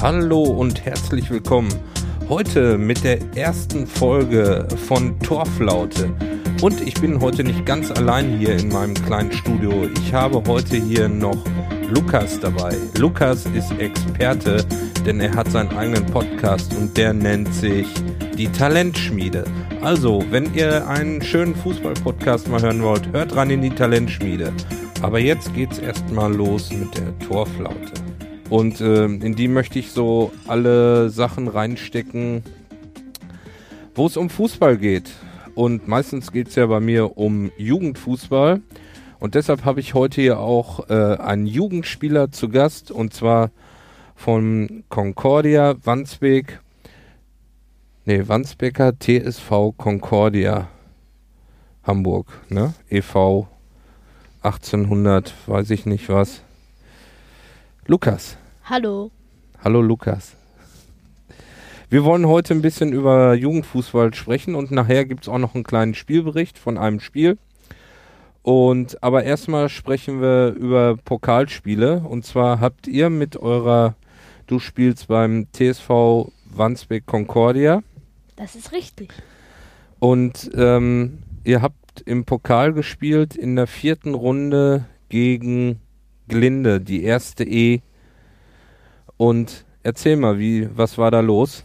Hallo und herzlich willkommen. Heute mit der ersten Folge von Torflaute. Und ich bin heute nicht ganz allein hier in meinem kleinen Studio. Ich habe heute hier noch Lukas dabei. Lukas ist Experte, denn er hat seinen eigenen Podcast und der nennt sich die Talentschmiede. Also, wenn ihr einen schönen Fußball-Podcast mal hören wollt, hört ran in die Talentschmiede. Aber jetzt geht's erstmal los mit der Torflaute. Und äh, in die möchte ich so alle Sachen reinstecken, wo es um Fußball geht. Und meistens geht es ja bei mir um Jugendfußball. Und deshalb habe ich heute hier auch äh, einen Jugendspieler zu Gast. Und zwar von Concordia Wandsbek. Nee, Wandsbeker TSV Concordia Hamburg, ne? EV 1800, weiß ich nicht was. Lukas. Hallo. Hallo Lukas. Wir wollen heute ein bisschen über Jugendfußball sprechen und nachher gibt es auch noch einen kleinen Spielbericht von einem Spiel. Und aber erstmal sprechen wir über Pokalspiele. Und zwar habt ihr mit eurer, du spielst beim TSV Wandsbek Concordia. Das ist richtig. Und ähm, ihr habt im Pokal gespielt in der vierten Runde gegen Glinde, die erste E. Und erzähl mal, wie, was war da los?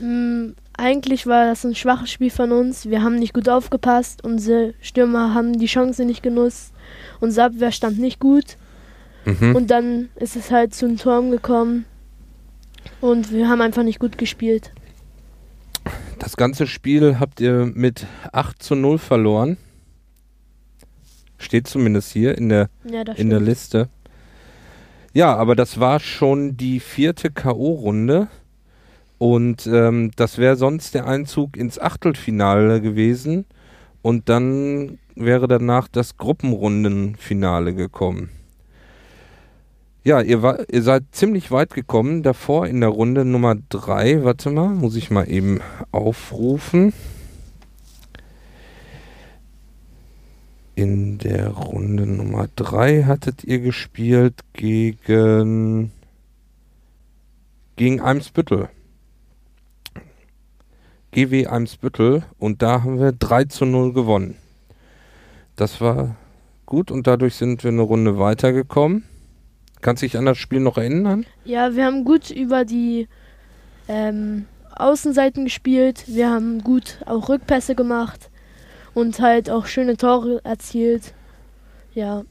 Ähm, eigentlich war das ein schwaches Spiel von uns. Wir haben nicht gut aufgepasst. Unsere Stürmer haben die Chance nicht genutzt. Unser Abwehr stand nicht gut. Mhm. Und dann ist es halt zu einem Turm gekommen. Und wir haben einfach nicht gut gespielt. Das ganze Spiel habt ihr mit 8 zu 0 verloren. Steht zumindest hier in der, ja, in der Liste. Ja, aber das war schon die vierte K.O.-Runde. Und ähm, das wäre sonst der Einzug ins Achtelfinale gewesen. Und dann wäre danach das Gruppenrundenfinale gekommen. Ja, ihr, war, ihr seid ziemlich weit gekommen. Davor in der Runde Nummer 3, warte mal, muss ich mal eben aufrufen. In der Runde Nummer 3 hattet ihr gespielt gegen gegen Eimsbüttel. GW Eimsbüttel und da haben wir 3 zu 0 gewonnen. Das war gut und dadurch sind wir eine Runde weitergekommen. Kannst du dich an das Spiel noch erinnern? Ja, wir haben gut über die ähm, Außenseiten gespielt. Wir haben gut auch Rückpässe gemacht und halt auch schöne Tore erzielt. Ja.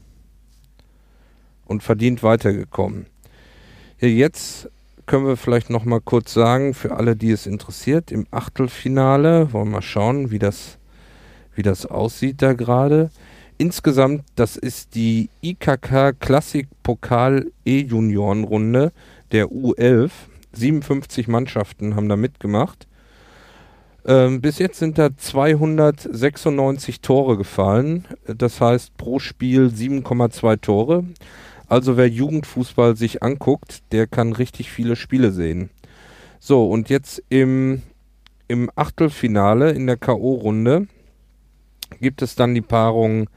Und verdient weitergekommen. Ja, jetzt können wir vielleicht noch mal kurz sagen, für alle, die es interessiert, im Achtelfinale, wollen wir schauen, wie das, wie das aussieht da gerade. Insgesamt, das ist die IKK Klassik Pokal E-Juniorenrunde der U11. 57 Mannschaften haben da mitgemacht. Ähm, bis jetzt sind da 296 Tore gefallen. Das heißt pro Spiel 7,2 Tore. Also wer Jugendfußball sich anguckt, der kann richtig viele Spiele sehen. So, und jetzt im, im Achtelfinale in der K.O.-Runde gibt es dann die Paarung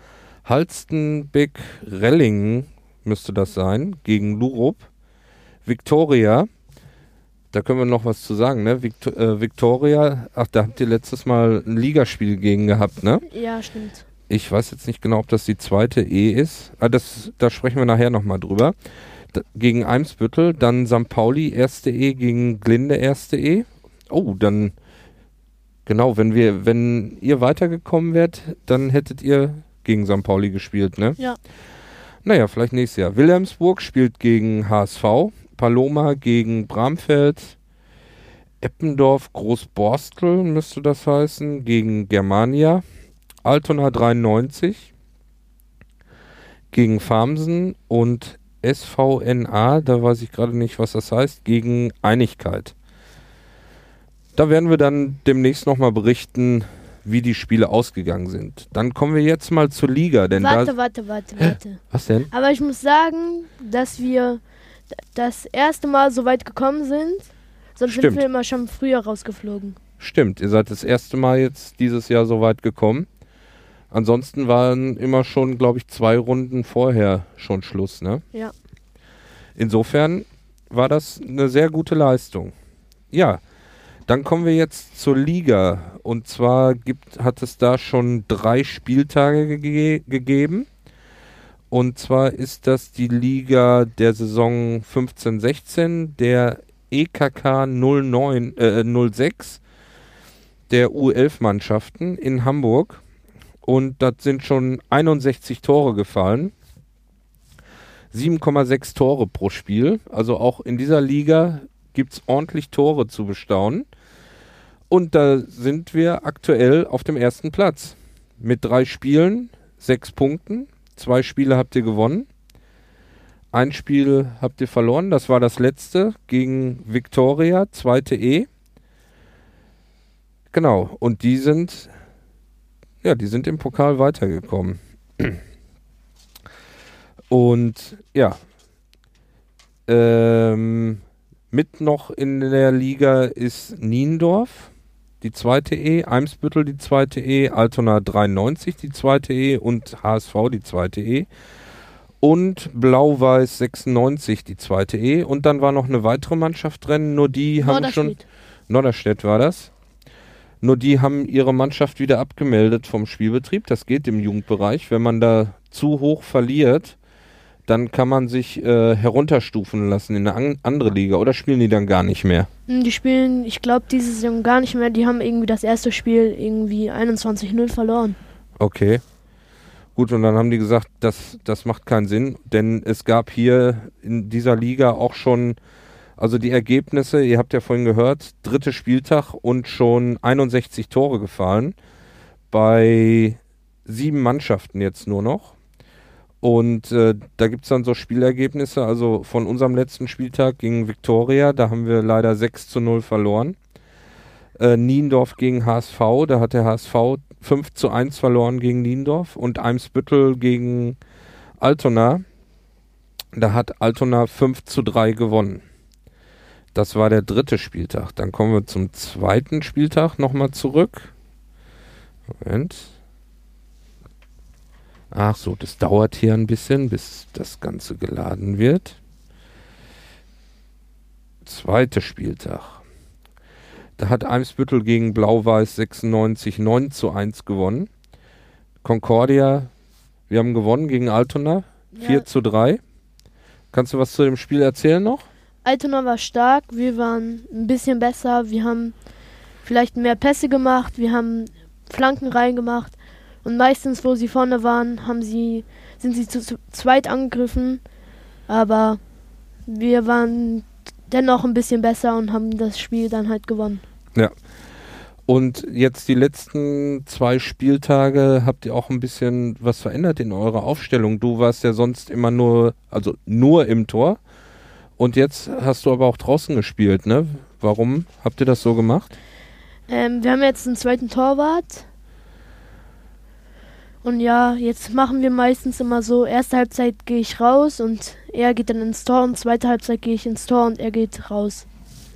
Halstenbeck-Rellingen, müsste das sein, gegen Lurup. Victoria, da können wir noch was zu sagen, ne? Victor, äh, Victoria, ach, da habt ihr letztes Mal ein Ligaspiel gegen gehabt, ne? Ja, stimmt. Ich weiß jetzt nicht genau, ob das die zweite E ist. Ah, das, da sprechen wir nachher nochmal drüber. Da, gegen Eimsbüttel, dann St. Pauli erste E gegen Glinde erste E. Oh, dann Genau, wenn wir, wenn ihr weitergekommen wärt, dann hättet ihr gegen St. Pauli gespielt, ne? Ja. Naja, vielleicht nächstes Jahr. Wilhelmsburg spielt gegen HSV, Paloma gegen Bramfeld, Eppendorf Großborstel müsste das heißen, gegen Germania, Altona 93 gegen Farmsen und SVNA, da weiß ich gerade nicht, was das heißt, gegen Einigkeit. Da werden wir dann demnächst nochmal berichten, wie die Spiele ausgegangen sind. Dann kommen wir jetzt mal zur Liga. Denn warte, warte, warte, warte. Was denn? Aber ich muss sagen, dass wir das erste Mal so weit gekommen sind. Sonst Stimmt. sind wir immer schon früher rausgeflogen. Stimmt, ihr seid das erste Mal jetzt dieses Jahr so weit gekommen. Ansonsten waren immer schon, glaube ich, zwei Runden vorher schon Schluss, ne? Ja. Insofern war das eine sehr gute Leistung. Ja, dann kommen wir jetzt zur Liga. Und zwar gibt, hat es da schon drei Spieltage ge gegeben. Und zwar ist das die Liga der Saison 15-16, der EKK 09, äh, 06 der U11-Mannschaften in Hamburg. Und das sind schon 61 Tore gefallen. 7,6 Tore pro Spiel. Also auch in dieser Liga gibt es ordentlich Tore zu bestaunen. Und da sind wir aktuell auf dem ersten Platz. Mit drei Spielen, sechs Punkten. Zwei Spiele habt ihr gewonnen. Ein Spiel habt ihr verloren. Das war das letzte gegen Victoria, zweite E. Genau. Und die sind, ja, die sind im Pokal weitergekommen. Und ja, ähm, mit noch in der Liga ist Niendorf, die zweite E, Eimsbüttel die zweite E, Altona 93 die zweite E und HSV die zweite E. Und Blau-Weiß 96 die zweite E. Und dann war noch eine weitere Mannschaft drin, nur die haben schon. Norderstedt war das. Nur die haben ihre Mannschaft wieder abgemeldet vom Spielbetrieb. Das geht im Jugendbereich. Wenn man da zu hoch verliert, dann kann man sich äh, herunterstufen lassen in eine an andere Liga oder spielen die dann gar nicht mehr? Hm, die spielen, ich glaube, diese Saison gar nicht mehr. Die haben irgendwie das erste Spiel irgendwie 21-0 verloren. Okay. Gut, und dann haben die gesagt, das, das macht keinen Sinn, denn es gab hier in dieser Liga auch schon, also die Ergebnisse, ihr habt ja vorhin gehört, dritte Spieltag und schon 61 Tore gefallen bei sieben Mannschaften jetzt nur noch. Und äh, da gibt es dann so Spielergebnisse. Also von unserem letzten Spieltag gegen Viktoria, da haben wir leider 6 zu 0 verloren. Äh, Niendorf gegen HSV, da hat der HSV 5 zu 1 verloren gegen Niendorf. Und Eimsbüttel gegen Altona, da hat Altona 5 zu 3 gewonnen. Das war der dritte Spieltag. Dann kommen wir zum zweiten Spieltag nochmal zurück. Moment. Ach so, das dauert hier ein bisschen, bis das Ganze geladen wird. Zweiter Spieltag. Da hat Eimsbüttel gegen Blau-Weiß 96 9 zu 1 gewonnen. Concordia, wir haben gewonnen gegen Altona 4 ja. zu 3. Kannst du was zu dem Spiel erzählen noch? Altona war stark, wir waren ein bisschen besser, wir haben vielleicht mehr Pässe gemacht, wir haben Flanken reingemacht. Und meistens, wo sie vorne waren, haben sie, sind sie zu, zu zweit angegriffen. Aber wir waren dennoch ein bisschen besser und haben das Spiel dann halt gewonnen. Ja. Und jetzt die letzten zwei Spieltage habt ihr auch ein bisschen was verändert in eurer Aufstellung. Du warst ja sonst immer nur, also nur im Tor. Und jetzt hast du aber auch draußen gespielt, ne? Warum habt ihr das so gemacht? Ähm, wir haben jetzt einen zweiten Torwart. Und ja, jetzt machen wir meistens immer so, erste Halbzeit gehe ich raus und er geht dann ins Tor und zweite Halbzeit gehe ich ins Tor und er geht raus.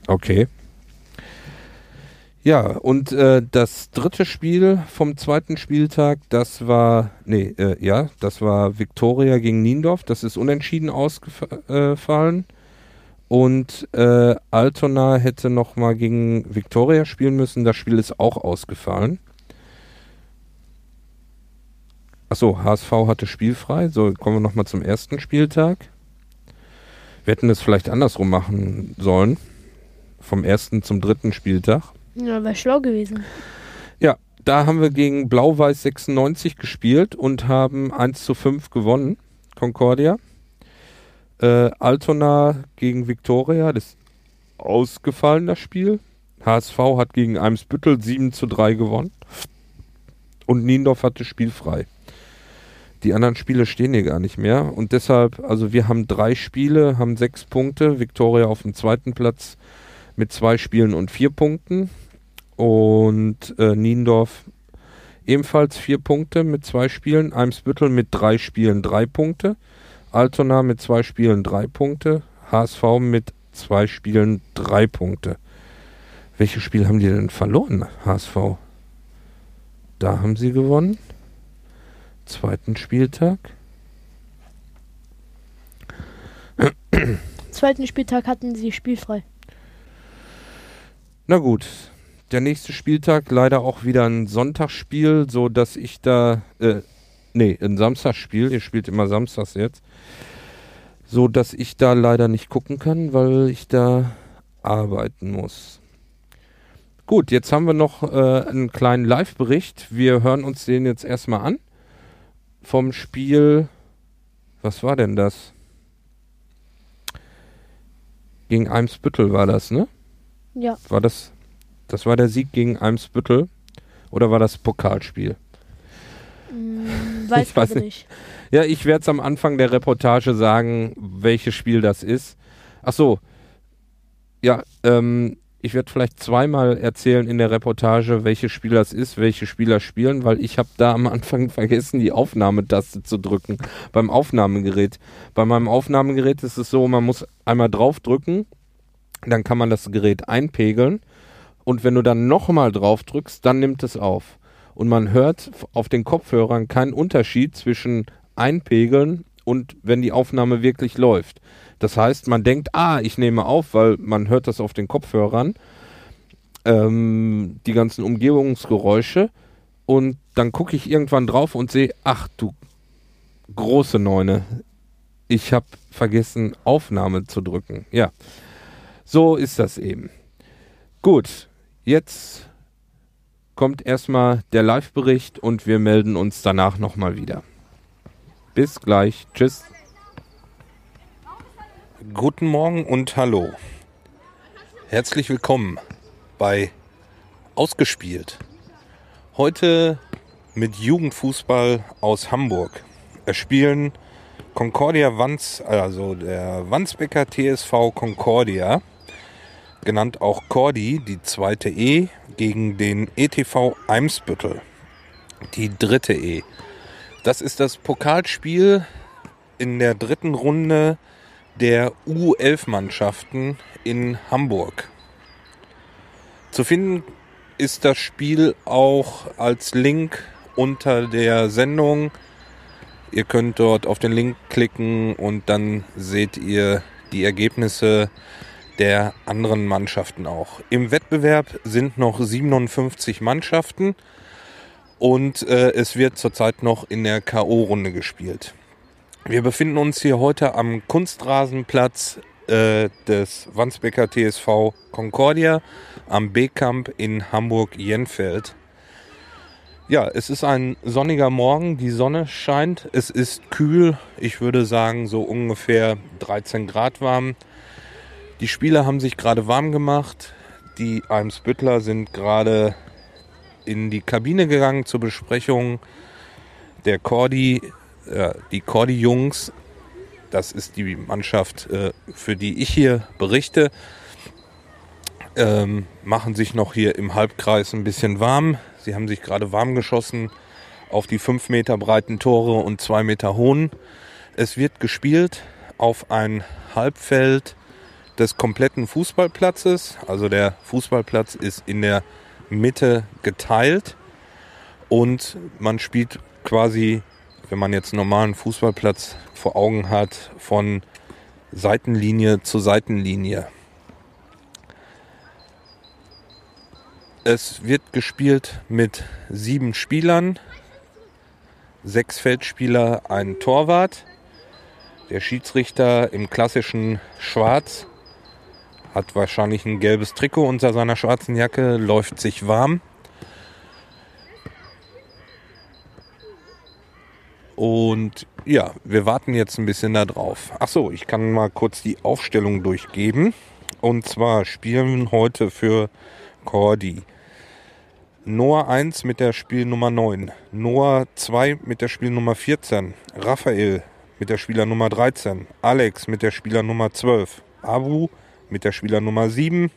Okay. Ja, und äh, das dritte Spiel vom zweiten Spieltag, das war, nee, äh, ja, das war Viktoria gegen Niendorf. Das ist unentschieden ausgefallen. Und äh, Altona hätte nochmal gegen Viktoria spielen müssen. Das Spiel ist auch ausgefallen. Achso, HSV hatte spielfrei. So, kommen wir nochmal zum ersten Spieltag. Wir hätten es vielleicht andersrum machen sollen. Vom ersten zum dritten Spieltag. Ja, wäre schlau gewesen. Ja, da haben wir gegen Blau-Weiß 96 gespielt und haben 1 zu 5 gewonnen. Concordia. Äh, Altona gegen Viktoria, das ist ausgefallen, das Spiel. HSV hat gegen Eimsbüttel 7 zu 3 gewonnen. Und Niendorf hatte spielfrei. Die anderen Spiele stehen hier gar nicht mehr. Und deshalb, also wir haben drei Spiele, haben sechs Punkte. Viktoria auf dem zweiten Platz mit zwei Spielen und vier Punkten. Und äh, Niendorf ebenfalls vier Punkte mit zwei Spielen. Eimsbüttel mit drei Spielen drei Punkte. Altona mit zwei Spielen drei Punkte. HSV mit zwei Spielen drei Punkte. Welches Spiel haben die denn verloren, HSV? Da haben sie gewonnen zweiten Spieltag. zweiten Spieltag hatten sie spielfrei. Na gut, der nächste Spieltag leider auch wieder ein Sonntagsspiel, so dass ich da, äh, nee, ein Samstagsspiel, ihr spielt immer samstags jetzt, so dass ich da leider nicht gucken kann, weil ich da arbeiten muss. Gut, jetzt haben wir noch äh, einen kleinen Live-Bericht. Wir hören uns den jetzt erstmal an. Vom Spiel, was war denn das? Gegen Eimsbüttel war das, ne? Ja. War das, das war der Sieg gegen Eimsbüttel? Oder war das Pokalspiel? Hm, weiß Ich weiß ich nicht. Ja, ich werde es am Anfang der Reportage sagen, welches Spiel das ist. Ach so. Ja, ähm, ich werde vielleicht zweimal erzählen in der Reportage, welches Spiel das ist, welche Spieler spielen, weil ich habe da am Anfang vergessen, die Aufnahmetaste zu drücken beim Aufnahmegerät. Bei meinem Aufnahmegerät ist es so, man muss einmal draufdrücken, dann kann man das Gerät einpegeln und wenn du dann nochmal drauf drückst, dann nimmt es auf. Und man hört auf den Kopfhörern keinen Unterschied zwischen einpegeln und wenn die Aufnahme wirklich läuft. Das heißt, man denkt, ah, ich nehme auf, weil man hört das auf den Kopfhörern, ähm, die ganzen Umgebungsgeräusche und dann gucke ich irgendwann drauf und sehe, ach du große Neune, ich habe vergessen, Aufnahme zu drücken. Ja, so ist das eben. Gut, jetzt kommt erstmal der Live-Bericht und wir melden uns danach nochmal wieder. Bis gleich. Tschüss. Guten Morgen und hallo. Herzlich willkommen bei Ausgespielt. Heute mit Jugendfußball aus Hamburg. Es spielen Concordia Wanz, also der Wandsbecker TSV Concordia, genannt auch Cordi, die zweite E, gegen den ETV Eimsbüttel, die dritte E. Das ist das Pokalspiel in der dritten Runde der U11-Mannschaften in Hamburg. Zu finden ist das Spiel auch als Link unter der Sendung. Ihr könnt dort auf den Link klicken und dann seht ihr die Ergebnisse der anderen Mannschaften auch. Im Wettbewerb sind noch 57 Mannschaften und äh, es wird zurzeit noch in der KO-Runde gespielt. Wir befinden uns hier heute am Kunstrasenplatz äh, des Wandsbeker TSV Concordia am B-Camp in Hamburg-Jenfeld. Ja, es ist ein sonniger Morgen, die Sonne scheint, es ist kühl, ich würde sagen so ungefähr 13 Grad warm. Die Spieler haben sich gerade warm gemacht, die Eimsbüttler sind gerade in die Kabine gegangen zur Besprechung der Cordi ja, die Cordi-Jungs, das ist die Mannschaft, äh, für die ich hier berichte, ähm, machen sich noch hier im Halbkreis ein bisschen warm. Sie haben sich gerade warm geschossen auf die 5 Meter breiten Tore und 2 Meter hohen. Es wird gespielt auf ein Halbfeld des kompletten Fußballplatzes. Also der Fußballplatz ist in der Mitte geteilt und man spielt quasi wenn man jetzt einen normalen Fußballplatz vor Augen hat, von Seitenlinie zu Seitenlinie. Es wird gespielt mit sieben Spielern, sechs Feldspieler, ein Torwart. Der Schiedsrichter im klassischen Schwarz hat wahrscheinlich ein gelbes Trikot unter seiner schwarzen Jacke, läuft sich warm. Und ja, wir warten jetzt ein bisschen da drauf. Ach so, ich kann mal kurz die Aufstellung durchgeben. Und zwar spielen heute für Cordi Noah 1 mit der Spielnummer 9, Noah 2 mit der Spielnummer 14, Raphael mit der Spielernummer 13, Alex mit der Spielernummer 12, Abu mit der Spielernummer 7,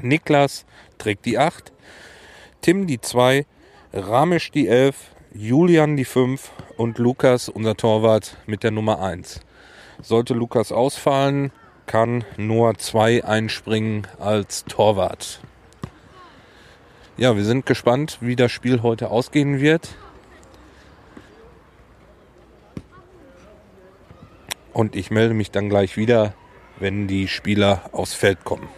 Niklas trägt die 8, Tim die 2, Ramesh die 11, Julian die 5 und Lukas, unser Torwart, mit der Nummer 1. Sollte Lukas ausfallen, kann Noah 2 einspringen als Torwart. Ja, wir sind gespannt, wie das Spiel heute ausgehen wird. Und ich melde mich dann gleich wieder, wenn die Spieler aufs Feld kommen.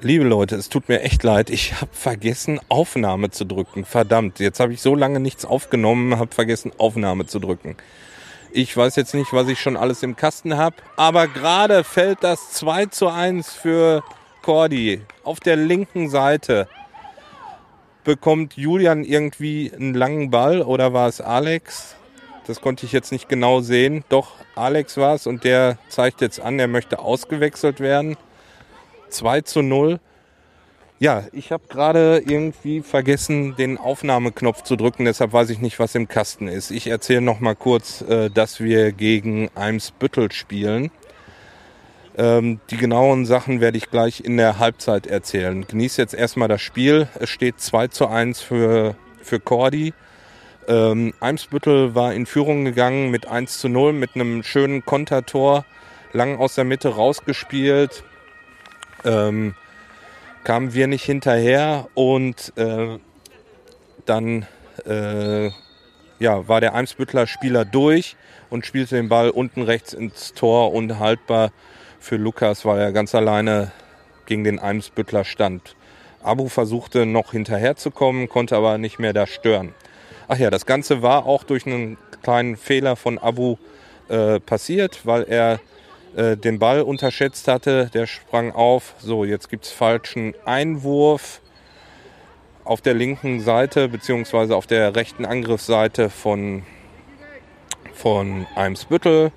Liebe Leute, es tut mir echt leid, ich habe vergessen, Aufnahme zu drücken. Verdammt, jetzt habe ich so lange nichts aufgenommen, habe vergessen, Aufnahme zu drücken. Ich weiß jetzt nicht, was ich schon alles im Kasten habe, aber gerade fällt das 2 zu 1 für Cordy. Auf der linken Seite bekommt Julian irgendwie einen langen Ball oder war es Alex? Das konnte ich jetzt nicht genau sehen. Doch, Alex war es und der zeigt jetzt an, er möchte ausgewechselt werden. 2 zu 0. Ja, ich habe gerade irgendwie vergessen, den Aufnahmeknopf zu drücken, deshalb weiß ich nicht, was im Kasten ist. Ich erzähle noch mal kurz, äh, dass wir gegen Eimsbüttel spielen. Ähm, die genauen Sachen werde ich gleich in der Halbzeit erzählen. Genieß jetzt erstmal das Spiel. Es steht 2 zu 1 für, für Cordy. Ähm, Eimsbüttel war in Führung gegangen mit 1 zu 0, mit einem schönen Kontertor, lang aus der Mitte rausgespielt ähm, kamen wir nicht hinterher und äh, dann äh, ja, war der Eimsbüttler Spieler durch und spielte den Ball unten rechts ins Tor unhaltbar für Lukas, weil er ganz alleine gegen den Eimsbüttler stand. Abu versuchte noch hinterherzukommen, konnte aber nicht mehr da stören. Ach ja, das Ganze war auch durch einen kleinen Fehler von Abu äh, passiert, weil er äh, den Ball unterschätzt hatte. Der sprang auf. So, jetzt gibt es falschen Einwurf auf der linken Seite beziehungsweise auf der rechten Angriffsseite von, von Eimsbüttel.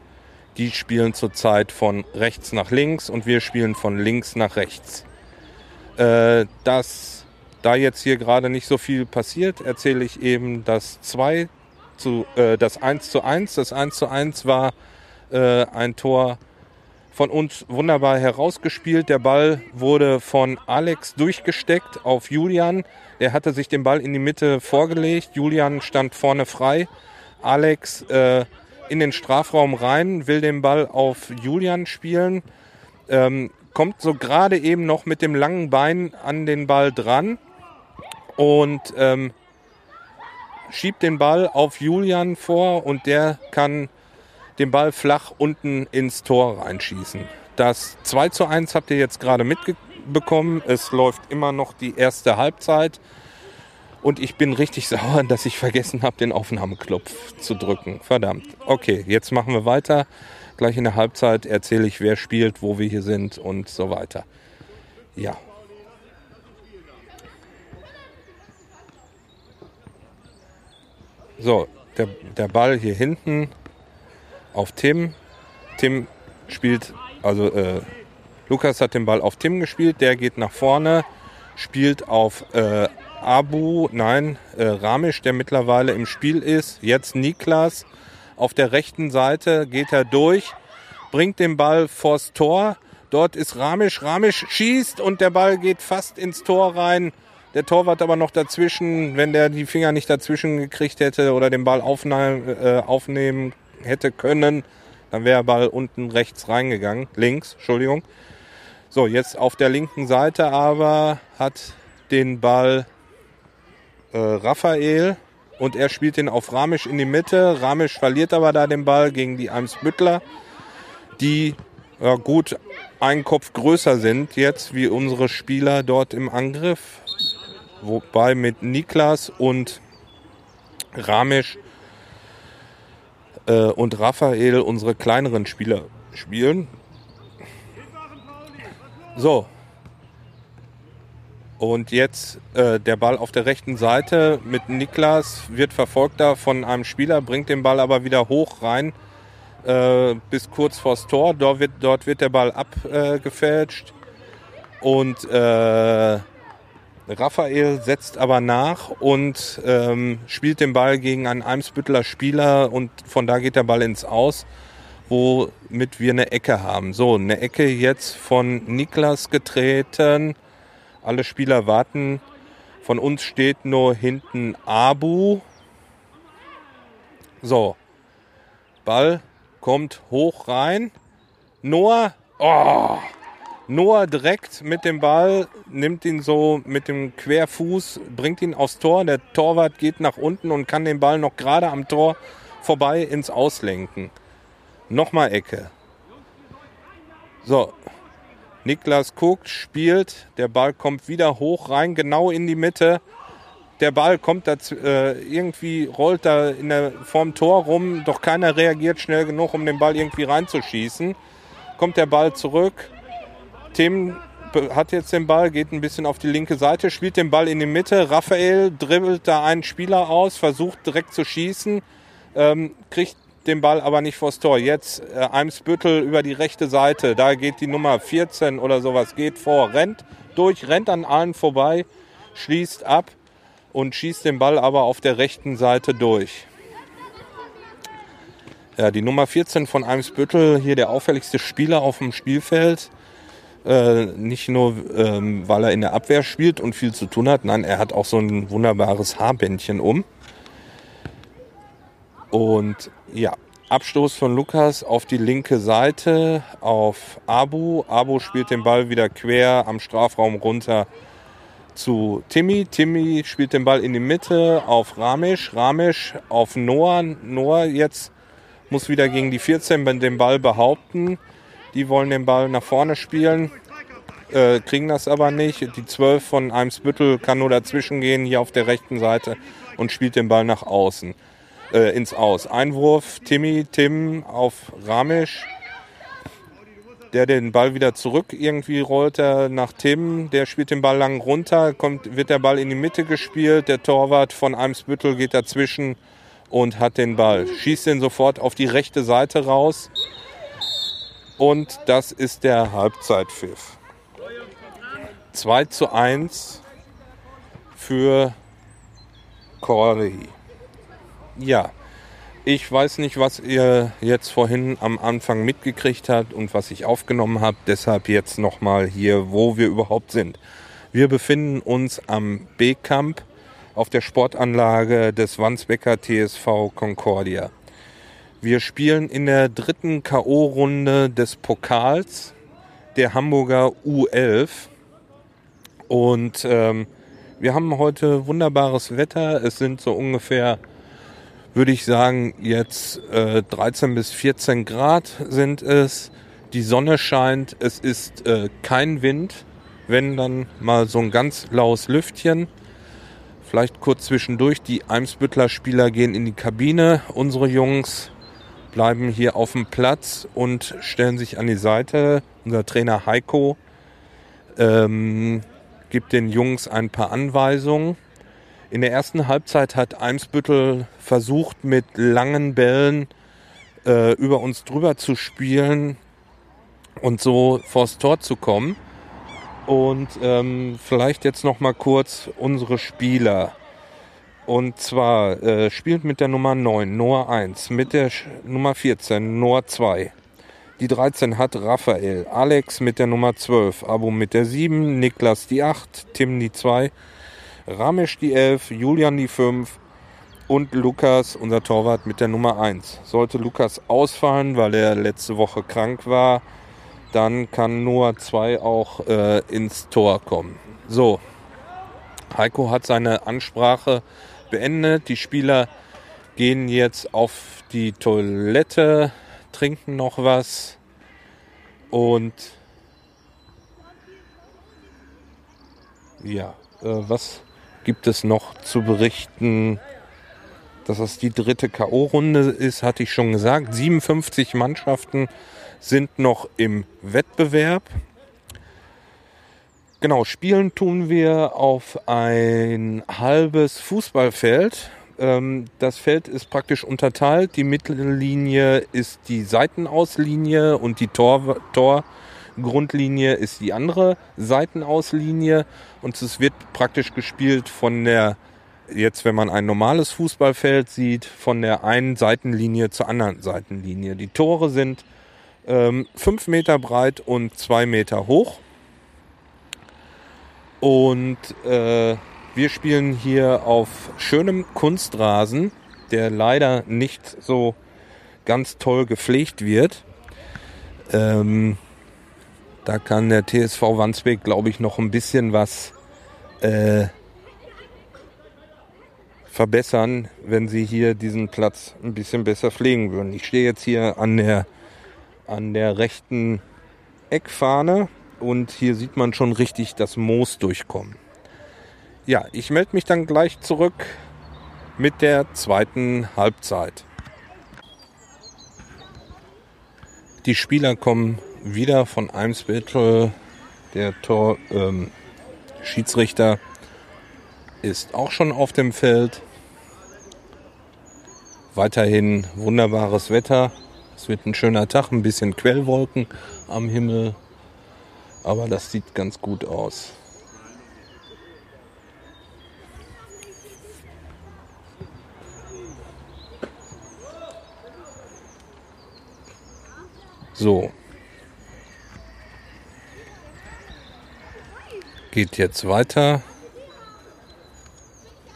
Die spielen zurzeit von rechts nach links und wir spielen von links nach rechts. Äh, dass da jetzt hier gerade nicht so viel passiert, erzähle ich eben das 2 zu, äh, das 1 zu 1. Das 1 zu 1 war äh, ein Tor von uns wunderbar herausgespielt. Der Ball wurde von Alex durchgesteckt auf Julian. Der hatte sich den Ball in die Mitte vorgelegt. Julian stand vorne frei. Alex äh, in den Strafraum rein, will den Ball auf Julian spielen. Ähm, kommt so gerade eben noch mit dem langen Bein an den Ball dran und ähm, schiebt den Ball auf Julian vor und der kann den Ball flach unten ins Tor reinschießen. Das 2 zu 1 habt ihr jetzt gerade mitbekommen. Es läuft immer noch die erste Halbzeit. Und ich bin richtig sauer, dass ich vergessen habe, den Aufnahmeknopf zu drücken. Verdammt. Okay, jetzt machen wir weiter. Gleich in der Halbzeit erzähle ich, wer spielt, wo wir hier sind und so weiter. Ja. So, der, der Ball hier hinten auf Tim. Tim spielt, also äh, Lukas hat den Ball auf Tim gespielt, der geht nach vorne, spielt auf äh, Abu, nein, äh, Ramisch, der mittlerweile im Spiel ist. Jetzt Niklas auf der rechten Seite geht er durch, bringt den Ball vors Tor. Dort ist Ramisch, Ramisch schießt und der Ball geht fast ins Tor rein. Der Torwart aber noch dazwischen, wenn der die Finger nicht dazwischen gekriegt hätte oder den Ball aufnehmen, äh, aufnehmen hätte können, dann wäre der Ball unten rechts reingegangen, links, Entschuldigung. So, jetzt auf der linken Seite aber hat den Ball äh, Raphael und er spielt den auf Ramisch in die Mitte. Ramisch verliert aber da den Ball gegen die Eimsbüttler, die ja, gut einen Kopf größer sind jetzt wie unsere Spieler dort im Angriff. Wobei mit Niklas und Ramisch äh, und Raphael unsere kleineren Spieler spielen. So. Und jetzt äh, der Ball auf der rechten Seite mit Niklas wird verfolgt da von einem Spieler, bringt den Ball aber wieder hoch rein äh, bis kurz vors Tor. Dort wird, dort wird der Ball abgefälscht. und äh, Raphael setzt aber nach und ähm, spielt den Ball gegen einen Eimsbüttler Spieler und von da geht der Ball ins Aus, womit wir eine Ecke haben. So, eine Ecke jetzt von Niklas getreten. Alle Spieler warten. Von uns steht nur hinten Abu. So, Ball kommt hoch rein. Noah, oh, Noah direkt mit dem Ball, nimmt ihn so mit dem Querfuß, bringt ihn aufs Tor. Der Torwart geht nach unten und kann den Ball noch gerade am Tor vorbei ins Auslenken. Nochmal Ecke. So, Niklas guckt, spielt, der Ball kommt wieder hoch rein, genau in die Mitte. Der Ball kommt da äh, irgendwie, rollt da in der, vorm Tor rum, doch keiner reagiert schnell genug, um den Ball irgendwie reinzuschießen. Kommt der Ball zurück. Tim hat jetzt den Ball, geht ein bisschen auf die linke Seite, spielt den Ball in die Mitte. Raphael dribbelt da einen Spieler aus, versucht direkt zu schießen, ähm, kriegt den Ball aber nicht vors Tor. Jetzt äh, Eimsbüttel über die rechte Seite. Da geht die Nummer 14 oder sowas, geht vor, rennt durch, rennt an allen vorbei, schließt ab und schießt den Ball aber auf der rechten Seite durch. Ja, die Nummer 14 von Eimsbüttel, hier der auffälligste Spieler auf dem Spielfeld. Äh, nicht nur, ähm, weil er in der Abwehr spielt und viel zu tun hat, nein, er hat auch so ein wunderbares Haarbändchen um. Und ja, Abstoß von Lukas auf die linke Seite auf Abu. Abu spielt den Ball wieder quer am Strafraum runter zu Timmy. Timmy spielt den Ball in die Mitte auf Ramesh. Ramesh auf Noah. Noah jetzt muss wieder gegen die 14 den Ball behaupten. Die wollen den Ball nach vorne spielen, äh, kriegen das aber nicht. Die 12 von Eimsbüttel kann nur dazwischen gehen, hier auf der rechten Seite und spielt den Ball nach außen äh, ins Aus. Einwurf, Timmy, Tim auf Ramesh, der den Ball wieder zurück irgendwie rollt er nach Tim, der spielt den Ball lang runter, kommt, wird der Ball in die Mitte gespielt, der Torwart von Eimsbüttel geht dazwischen und hat den Ball, schießt den sofort auf die rechte Seite raus und das ist der Halbzeitpfiff. 2 zu 1 für Corey ja, ich weiß nicht, was ihr jetzt vorhin am Anfang mitgekriegt habt und was ich aufgenommen habe. Deshalb jetzt nochmal hier, wo wir überhaupt sind. Wir befinden uns am B-Camp auf der Sportanlage des Wandsbecker TSV Concordia. Wir spielen in der dritten K.O.-Runde des Pokals der Hamburger U11. Und ähm, wir haben heute wunderbares Wetter. Es sind so ungefähr würde ich sagen, jetzt äh, 13 bis 14 Grad sind es. Die Sonne scheint, es ist äh, kein Wind, wenn dann mal so ein ganz laues Lüftchen. Vielleicht kurz zwischendurch, die Eimsbüttler Spieler gehen in die Kabine, unsere Jungs bleiben hier auf dem Platz und stellen sich an die Seite. Unser Trainer Heiko ähm, gibt den Jungs ein paar Anweisungen. In der ersten Halbzeit hat Eimsbüttel versucht, mit langen Bällen äh, über uns drüber zu spielen und so vors Tor zu kommen. Und ähm, vielleicht jetzt noch mal kurz unsere Spieler. Und zwar äh, spielt mit der Nummer 9 Noah 1, mit der Nummer 14 Noah 2. Die 13 hat Raphael, Alex mit der Nummer 12, Abo mit der 7, Niklas die 8, Tim die 2 Ramesh die 11, Julian die 5 und Lukas, unser Torwart, mit der Nummer 1. Sollte Lukas ausfallen, weil er letzte Woche krank war, dann kann Noah 2 auch äh, ins Tor kommen. So, Heiko hat seine Ansprache beendet. Die Spieler gehen jetzt auf die Toilette, trinken noch was und ja, äh, was gibt es noch zu berichten? Dass das die dritte K.O.-Runde ist, hatte ich schon gesagt. 57 Mannschaften sind noch im Wettbewerb. Genau, spielen tun wir auf ein halbes Fußballfeld. Ähm, das Feld ist praktisch unterteilt. Die Mittellinie ist die Seitenauslinie und die Tor, Tor Grundlinie ist die andere Seitenauslinie und es wird praktisch gespielt von der, jetzt wenn man ein normales Fußballfeld sieht, von der einen Seitenlinie zur anderen Seitenlinie. Die Tore sind ähm, fünf Meter breit und zwei Meter hoch. Und äh, wir spielen hier auf schönem Kunstrasen, der leider nicht so ganz toll gepflegt wird. Ähm, da kann der TSV Wandsbek, glaube ich, noch ein bisschen was äh, verbessern, wenn sie hier diesen Platz ein bisschen besser pflegen würden. Ich stehe jetzt hier an der, an der rechten Eckfahne und hier sieht man schon richtig das Moos durchkommen. Ja, ich melde mich dann gleich zurück mit der zweiten Halbzeit. Die Spieler kommen wieder von Eimsbüttel. Der Tor, ähm, Schiedsrichter ist auch schon auf dem Feld. Weiterhin wunderbares Wetter. Es wird ein schöner Tag, ein bisschen Quellwolken am Himmel. Aber das sieht ganz gut aus. So. Geht jetzt weiter.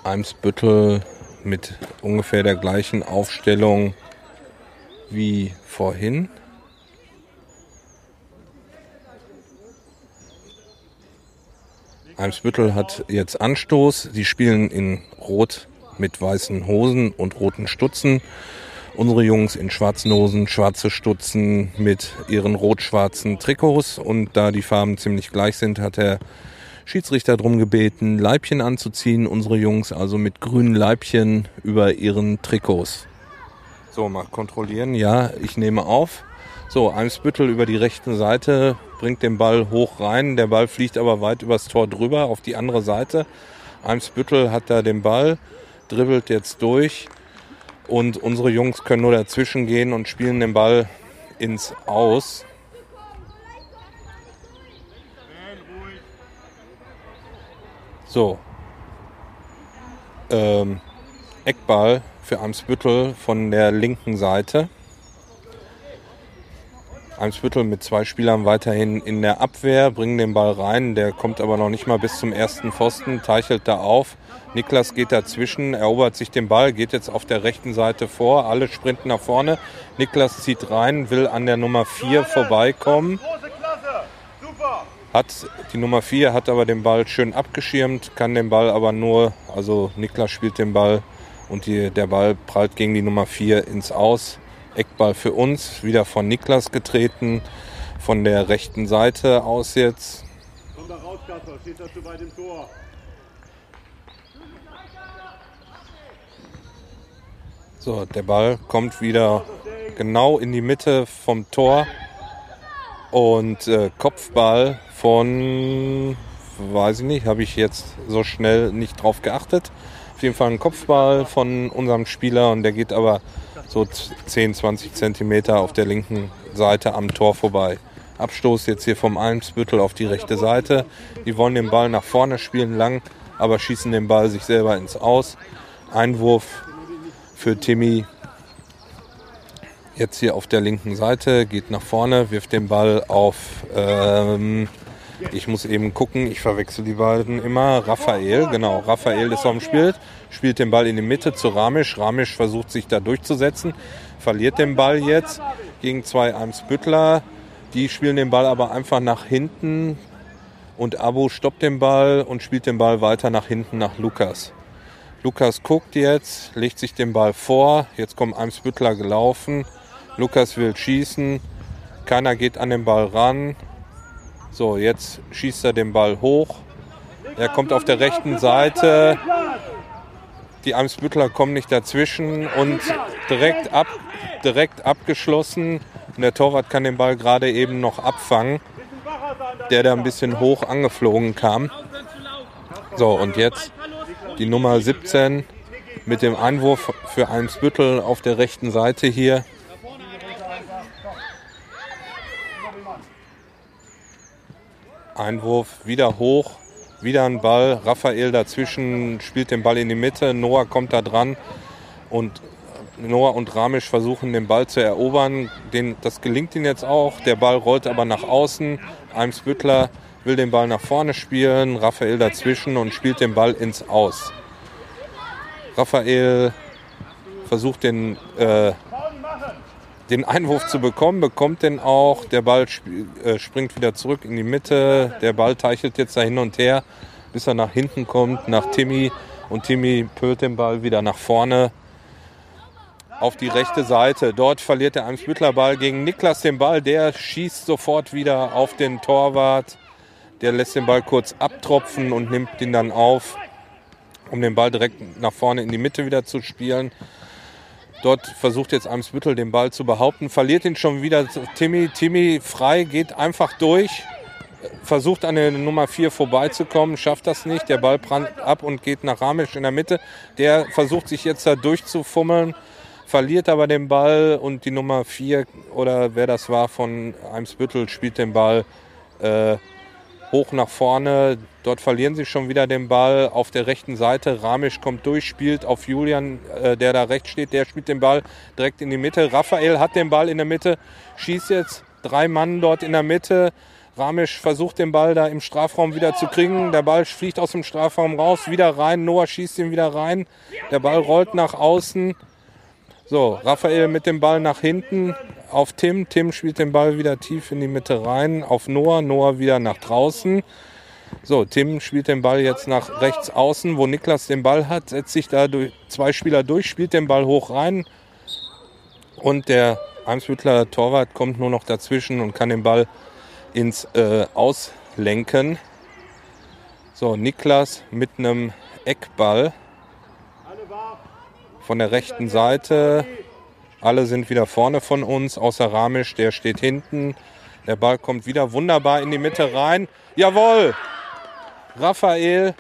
Eimsbüttel mit ungefähr der gleichen Aufstellung wie vorhin. Eimsbüttel hat jetzt Anstoß. Sie spielen in Rot mit weißen Hosen und roten Stutzen. Unsere Jungs in schwarzen Hosen, schwarze Stutzen mit ihren rot-schwarzen Trikots. Und da die Farben ziemlich gleich sind, hat der Schiedsrichter darum gebeten, Leibchen anzuziehen. Unsere Jungs also mit grünen Leibchen über ihren Trikots. So, mal kontrollieren. Ja, ich nehme auf. So, Eimsbüttel über die rechte Seite bringt den Ball hoch rein. Der Ball fliegt aber weit übers Tor drüber auf die andere Seite. Eimsbüttel hat da den Ball, dribbelt jetzt durch und unsere Jungs können nur dazwischen gehen und spielen den Ball ins Aus. So. Ähm, Eckball für Amsbüttel von der linken Seite. Eimsbüttel mit zwei Spielern weiterhin in der Abwehr, bringen den Ball rein. Der kommt aber noch nicht mal bis zum ersten Pfosten, teichelt da auf. Niklas geht dazwischen, erobert sich den Ball, geht jetzt auf der rechten Seite vor. Alle sprinten nach vorne. Niklas zieht rein, will an der Nummer 4 vorbeikommen. Hat die Nummer 4 hat aber den Ball schön abgeschirmt, kann den Ball aber nur, also Niklas spielt den Ball und die, der Ball prallt gegen die Nummer 4 ins Aus. Eckball für uns, wieder von Niklas getreten, von der rechten Seite aus jetzt. Komm da raus, Gasser, steht da zu weit im Tor. So, der Ball kommt wieder genau in die Mitte vom Tor und äh, Kopfball von, weiß ich nicht, habe ich jetzt so schnell nicht drauf geachtet. Auf jeden Fall ein Kopfball von unserem Spieler und der geht aber so 10, 20 Zentimeter auf der linken Seite am Tor vorbei. Abstoß jetzt hier vom Almsbüttel auf die rechte Seite. Die wollen den Ball nach vorne spielen lang, aber schießen den Ball sich selber ins Aus. Einwurf für Timmy. Jetzt hier auf der linken Seite, geht nach vorne, wirft den Ball auf. Ähm, ich muss eben gucken, ich verwechsel die beiden immer. Raphael, genau, Raphael ist am Spiel, spielt den Ball in die Mitte zu Ramisch. Ramisch versucht sich da durchzusetzen, verliert den Ball jetzt gegen zwei Eimsbüttler. Die spielen den Ball aber einfach nach hinten und Abo stoppt den Ball und spielt den Ball weiter nach hinten nach Lukas. Lukas guckt jetzt, legt sich den Ball vor. Jetzt kommt Eimsbüttler gelaufen. Lukas will schießen. Keiner geht an den Ball ran. So, jetzt schießt er den Ball hoch. Er kommt auf der rechten Seite. Die Eimsbüttler kommen nicht dazwischen und direkt, ab, direkt abgeschlossen. Und der Torwart kann den Ball gerade eben noch abfangen, der da ein bisschen hoch angeflogen kam. So, und jetzt die Nummer 17 mit dem Einwurf für Eimsbüttel auf der rechten Seite hier. Einwurf, wieder hoch, wieder ein Ball. Raphael dazwischen spielt den Ball in die Mitte. Noah kommt da dran und Noah und Ramisch versuchen den Ball zu erobern. Den, das gelingt ihnen jetzt auch. Der Ball rollt aber nach außen. Eimsbüttler will den Ball nach vorne spielen. Raphael dazwischen und spielt den Ball ins Aus. Raphael versucht den äh, den Einwurf zu bekommen, bekommt den auch. Der Ball äh, springt wieder zurück in die Mitte. Der Ball teichelt jetzt da hin und her, bis er nach hinten kommt, nach Timmy. Und Timmy pölt den Ball wieder nach vorne. auf die rechte Seite. Dort verliert der Eimsbüttler Ball gegen Niklas den Ball. Der schießt sofort wieder auf den Torwart. Der lässt den Ball kurz abtropfen und nimmt ihn dann auf, um den Ball direkt nach vorne in die Mitte wieder zu spielen. Dort versucht jetzt Eimsbüttel den Ball zu behaupten, verliert ihn schon wieder Timmy. Timmy frei, geht einfach durch, versucht an der Nummer 4 vorbeizukommen, schafft das nicht. Der Ball brannt ab und geht nach Ramisch in der Mitte. Der versucht sich jetzt da durchzufummeln verliert aber den Ball und die Nummer 4 oder wer das war von Eimsbüttel spielt den Ball äh, hoch nach vorne. Dort verlieren sie schon wieder den Ball auf der rechten Seite. Ramisch kommt durch, spielt auf Julian, äh, der da rechts steht. Der spielt den Ball direkt in die Mitte. Raphael hat den Ball in der Mitte, schießt jetzt drei Mann dort in der Mitte. Ramisch versucht den Ball da im Strafraum wieder zu kriegen. Der Ball fliegt aus dem Strafraum raus, wieder rein. Noah schießt ihn wieder rein. Der Ball rollt nach außen. So, Raphael mit dem Ball nach hinten auf Tim. Tim spielt den Ball wieder tief in die Mitte rein auf Noah. Noah wieder nach draußen. So, Tim spielt den Ball jetzt nach rechts außen, wo Niklas den Ball hat, setzt sich da durch zwei Spieler durch, spielt den Ball hoch rein. Und der Eimsbüttler Torwart kommt nur noch dazwischen und kann den Ball ins äh, Auslenken. So, Niklas mit einem Eckball von der rechten Seite. Alle sind wieder vorne von uns, außer Ramisch, der steht hinten. Der Ball kommt wieder wunderbar in die Mitte rein. Jawohl! Raphael,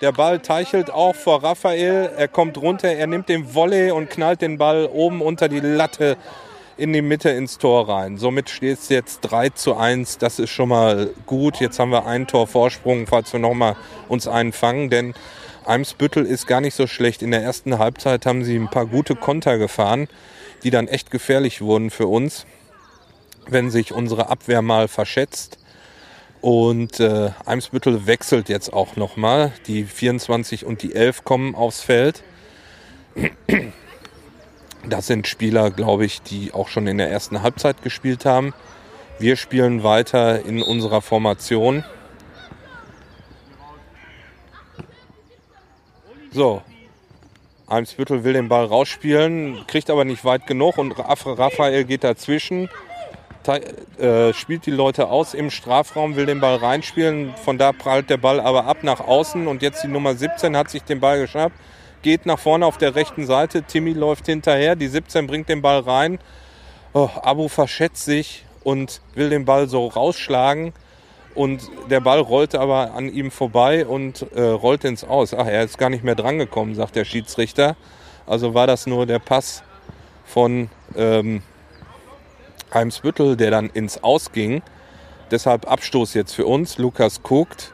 der Ball teichelt auch vor Raphael. Er kommt runter, er nimmt den Volley und knallt den Ball oben unter die Latte in die Mitte ins Tor rein. Somit steht es jetzt 3 zu 1. Das ist schon mal gut. Jetzt haben wir ein Tor Vorsprung, falls wir nochmal uns einen fangen, denn Eimsbüttel ist gar nicht so schlecht. In der ersten Halbzeit haben sie ein paar gute Konter gefahren, die dann echt gefährlich wurden für uns, wenn sich unsere Abwehr mal verschätzt. Und äh, Eimsbüttel wechselt jetzt auch nochmal. Die 24 und die 11 kommen aufs Feld. Das sind Spieler, glaube ich, die auch schon in der ersten Halbzeit gespielt haben. Wir spielen weiter in unserer Formation. So. Eimsbüttel will den Ball rausspielen, kriegt aber nicht weit genug und Raphael geht dazwischen, äh, spielt die Leute aus im Strafraum, will den Ball reinspielen. Von da prallt der Ball aber ab nach außen und jetzt die Nummer 17 hat sich den Ball geschnappt, geht nach vorne auf der rechten Seite. Timmy läuft hinterher, die 17 bringt den Ball rein. Oh, Abu verschätzt sich und will den Ball so rausschlagen und der Ball rollte aber an ihm vorbei und äh, rollte ins Aus. Ach, er ist gar nicht mehr drangekommen, sagt der Schiedsrichter. Also war das nur der Pass von ähm, Heimsbüttel, der dann ins Aus ging. Deshalb Abstoß jetzt für uns. Lukas guckt.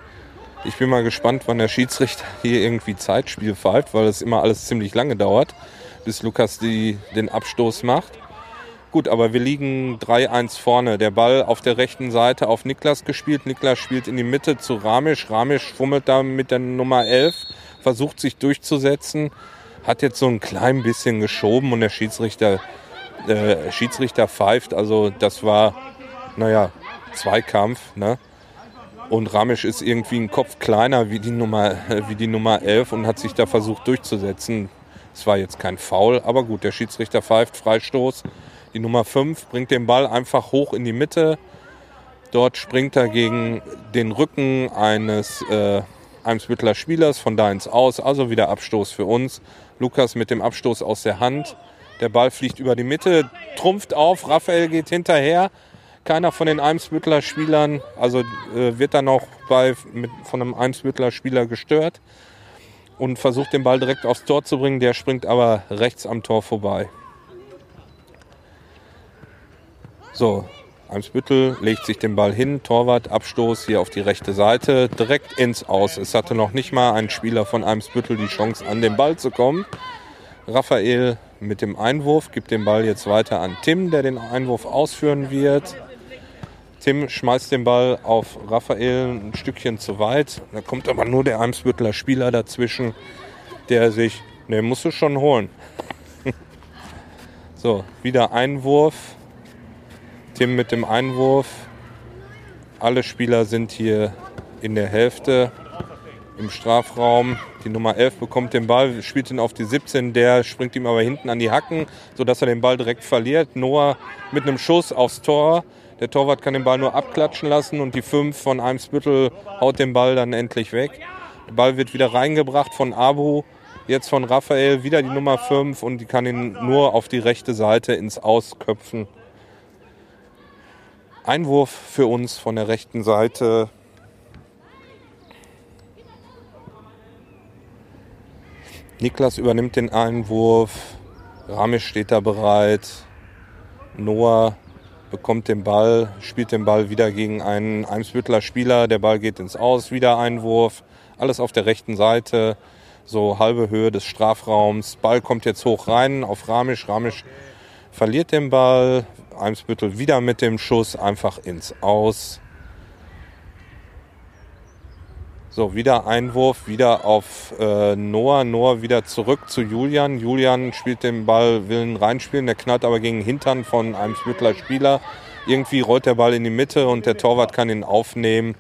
Ich bin mal gespannt, wann der Schiedsrichter hier irgendwie Zeitspiel pfeift, weil es immer alles ziemlich lange dauert, bis Lukas die, den Abstoß macht. Gut, aber wir liegen 3-1 vorne. Der Ball auf der rechten Seite auf Niklas gespielt. Niklas spielt in die Mitte zu Ramisch. Ramisch fummelt da mit der Nummer 11, versucht sich durchzusetzen, hat jetzt so ein klein bisschen geschoben und der Schiedsrichter, äh, Schiedsrichter pfeift. Also das war, naja, Zweikampf. Ne? Und Ramisch ist irgendwie ein Kopf kleiner wie die, Nummer, äh, wie die Nummer 11 und hat sich da versucht durchzusetzen. Es war jetzt kein Foul, aber gut, der Schiedsrichter pfeift Freistoß. Die Nummer 5 bringt den Ball einfach hoch in die Mitte. Dort springt er gegen den Rücken eines äh, Eimsbüttler Spielers von da ins Aus. Also wieder Abstoß für uns. Lukas mit dem Abstoß aus der Hand. Der Ball fliegt über die Mitte, trumpft auf. Raphael geht hinterher. Keiner von den Eimsbüttler Spielern, also äh, wird dann auch bei, mit, von einem Eimsbüttler Spieler gestört und versucht den Ball direkt aufs Tor zu bringen. Der springt aber rechts am Tor vorbei. So, Eimsbüttel legt sich den Ball hin, Torwart, Abstoß hier auf die rechte Seite, direkt ins Aus. Es hatte noch nicht mal ein Spieler von Eimsbüttel die Chance, an den Ball zu kommen. Raphael mit dem Einwurf gibt den Ball jetzt weiter an Tim, der den Einwurf ausführen wird. Tim schmeißt den Ball auf Raphael ein Stückchen zu weit. Da kommt aber nur der Eimsbütteler Spieler dazwischen, der sich, ne, musst du schon holen. so, wieder Einwurf. Tim mit dem Einwurf. Alle Spieler sind hier in der Hälfte. Im Strafraum. Die Nummer 11 bekommt den Ball, spielt ihn auf die 17, der springt ihm aber hinten an die Hacken, sodass er den Ball direkt verliert. Noah mit einem Schuss aufs Tor. Der Torwart kann den Ball nur abklatschen lassen und die 5 von Eimsbüttel haut den Ball dann endlich weg. Der Ball wird wieder reingebracht von Abu, jetzt von Raphael, wieder die Nummer 5 und die kann ihn nur auf die rechte Seite ins Ausköpfen. Einwurf für uns von der rechten Seite. Niklas übernimmt den Einwurf. Ramesh steht da bereit. Noah bekommt den Ball, spielt den Ball wieder gegen einen Eimsbüttler Spieler. Der Ball geht ins Aus, wieder Einwurf. Alles auf der rechten Seite, so halbe Höhe des Strafraums. Ball kommt jetzt hoch rein auf Ramisch. Ramisch verliert den Ball. Eimsbüttel wieder mit dem Schuss einfach ins Aus. So, wieder Einwurf, wieder auf äh, Noah. Noah wieder zurück zu Julian. Julian spielt den Ball, will ihn reinspielen, der knallt aber gegen den Hintern von einem Mittler Spieler. Irgendwie rollt der Ball in die Mitte und der Torwart kann ihn aufnehmen.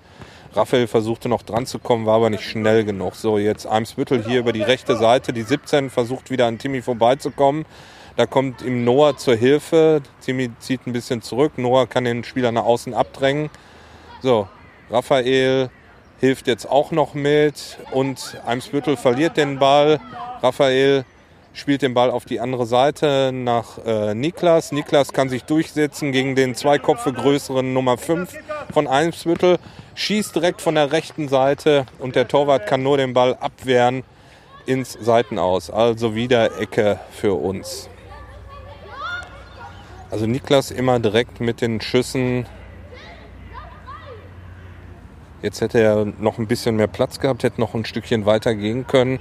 Raphael versuchte noch dran zu kommen, war aber nicht schnell genug. So, jetzt Eimsbüttel hier über die rechte Seite. Die 17 versucht wieder an Timmy vorbeizukommen. Da kommt ihm Noah zur Hilfe. Timmy zieht ein bisschen zurück. Noah kann den Spieler nach außen abdrängen. So, Raphael hilft jetzt auch noch mit und Eimsbüttel verliert den Ball. Raphael spielt den Ball auf die andere Seite nach äh, Niklas. Niklas kann sich durchsetzen gegen den zwei Kopfe größeren Nummer 5 von Eimsbüttel, schießt direkt von der rechten Seite und der Torwart kann nur den Ball abwehren ins Seitenaus. Also wieder Ecke für uns. Also Niklas immer direkt mit den Schüssen Jetzt hätte er noch ein bisschen mehr Platz gehabt, hätte noch ein Stückchen weiter gehen können.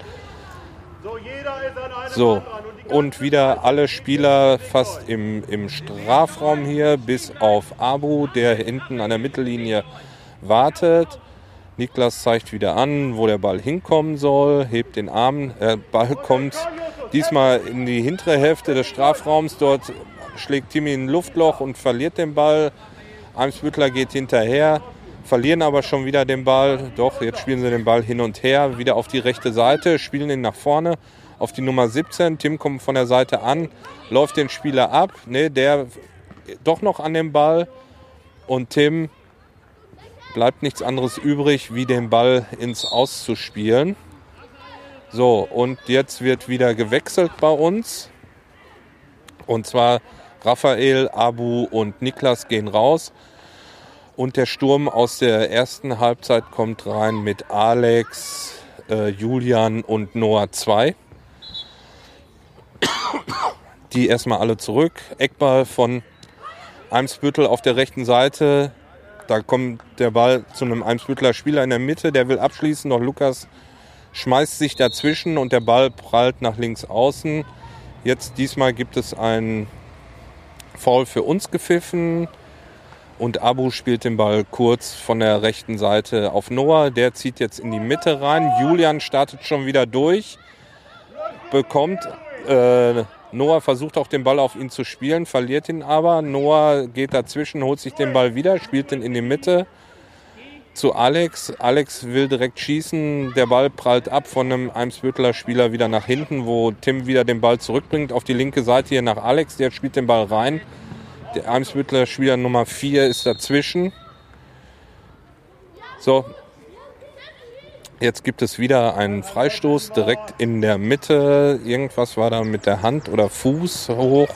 So, und wieder alle Spieler fast im, im Strafraum hier, bis auf Abu, der hinten an der Mittellinie wartet. Niklas zeigt wieder an, wo der Ball hinkommen soll, hebt den Arm. Der Ball kommt diesmal in die hintere Hälfte des Strafraums. Dort schlägt Timmy ein Luftloch und verliert den Ball. Eimsbüttler geht hinterher verlieren aber schon wieder den Ball. Doch, jetzt spielen sie den Ball hin und her, wieder auf die rechte Seite, spielen ihn nach vorne auf die Nummer 17. Tim kommt von der Seite an, läuft den Spieler ab. Ne, der doch noch an dem Ball. Und Tim bleibt nichts anderes übrig, wie den Ball ins Auszuspielen. So, und jetzt wird wieder gewechselt bei uns. Und zwar Raphael, Abu und Niklas gehen raus. Und der Sturm aus der ersten Halbzeit kommt rein mit Alex, äh, Julian und Noah 2. Die erstmal alle zurück. Eckball von Eimsbüttel auf der rechten Seite. Da kommt der Ball zu einem Eimsbüttler Spieler in der Mitte, der will abschließen, doch Lukas schmeißt sich dazwischen und der Ball prallt nach links außen. Jetzt diesmal gibt es ein Foul für uns gepfiffen. Und Abu spielt den Ball kurz von der rechten Seite auf Noah. Der zieht jetzt in die Mitte rein. Julian startet schon wieder durch. Bekommt. Äh, Noah versucht auch den Ball auf ihn zu spielen, verliert ihn aber. Noah geht dazwischen, holt sich den Ball wieder, spielt den in die Mitte zu Alex. Alex will direkt schießen. Der Ball prallt ab von einem Eimsbütteler Spieler wieder nach hinten, wo Tim wieder den Ball zurückbringt auf die linke Seite hier nach Alex. Der spielt den Ball rein. Der Eimsbüttler Spieler Nummer 4 ist dazwischen. So, jetzt gibt es wieder einen Freistoß direkt in der Mitte. Irgendwas war da mit der Hand oder Fuß hoch.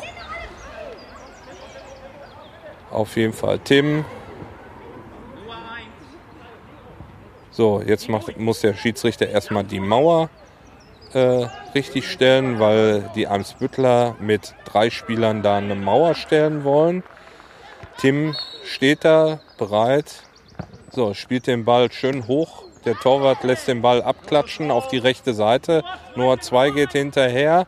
Auf jeden Fall Tim. So, jetzt macht, muss der Schiedsrichter erstmal die Mauer äh, richtig stellen, weil die Eimsbüttler mit drei Spielern da eine Mauer stellen wollen. Tim steht da bereit. So, spielt den Ball schön hoch. Der Torwart lässt den Ball abklatschen auf die rechte Seite. Noah 2 geht hinterher,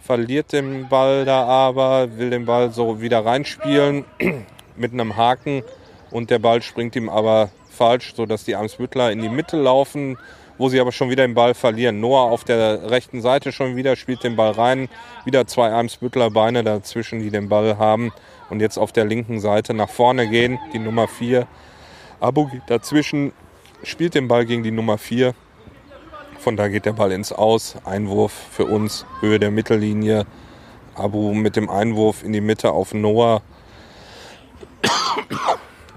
verliert den Ball da aber, will den Ball so wieder reinspielen mit einem Haken und der Ball springt ihm aber falsch, sodass die Amsbüttler in die Mitte laufen wo sie aber schon wieder den Ball verlieren. Noah auf der rechten Seite schon wieder, spielt den Ball rein. Wieder zwei Eimsbüttler Beine dazwischen, die den Ball haben. Und jetzt auf der linken Seite nach vorne gehen, die Nummer 4. Abu dazwischen, spielt den Ball gegen die Nummer 4. Von da geht der Ball ins Aus. Einwurf für uns, Höhe der Mittellinie. Abu mit dem Einwurf in die Mitte auf Noah.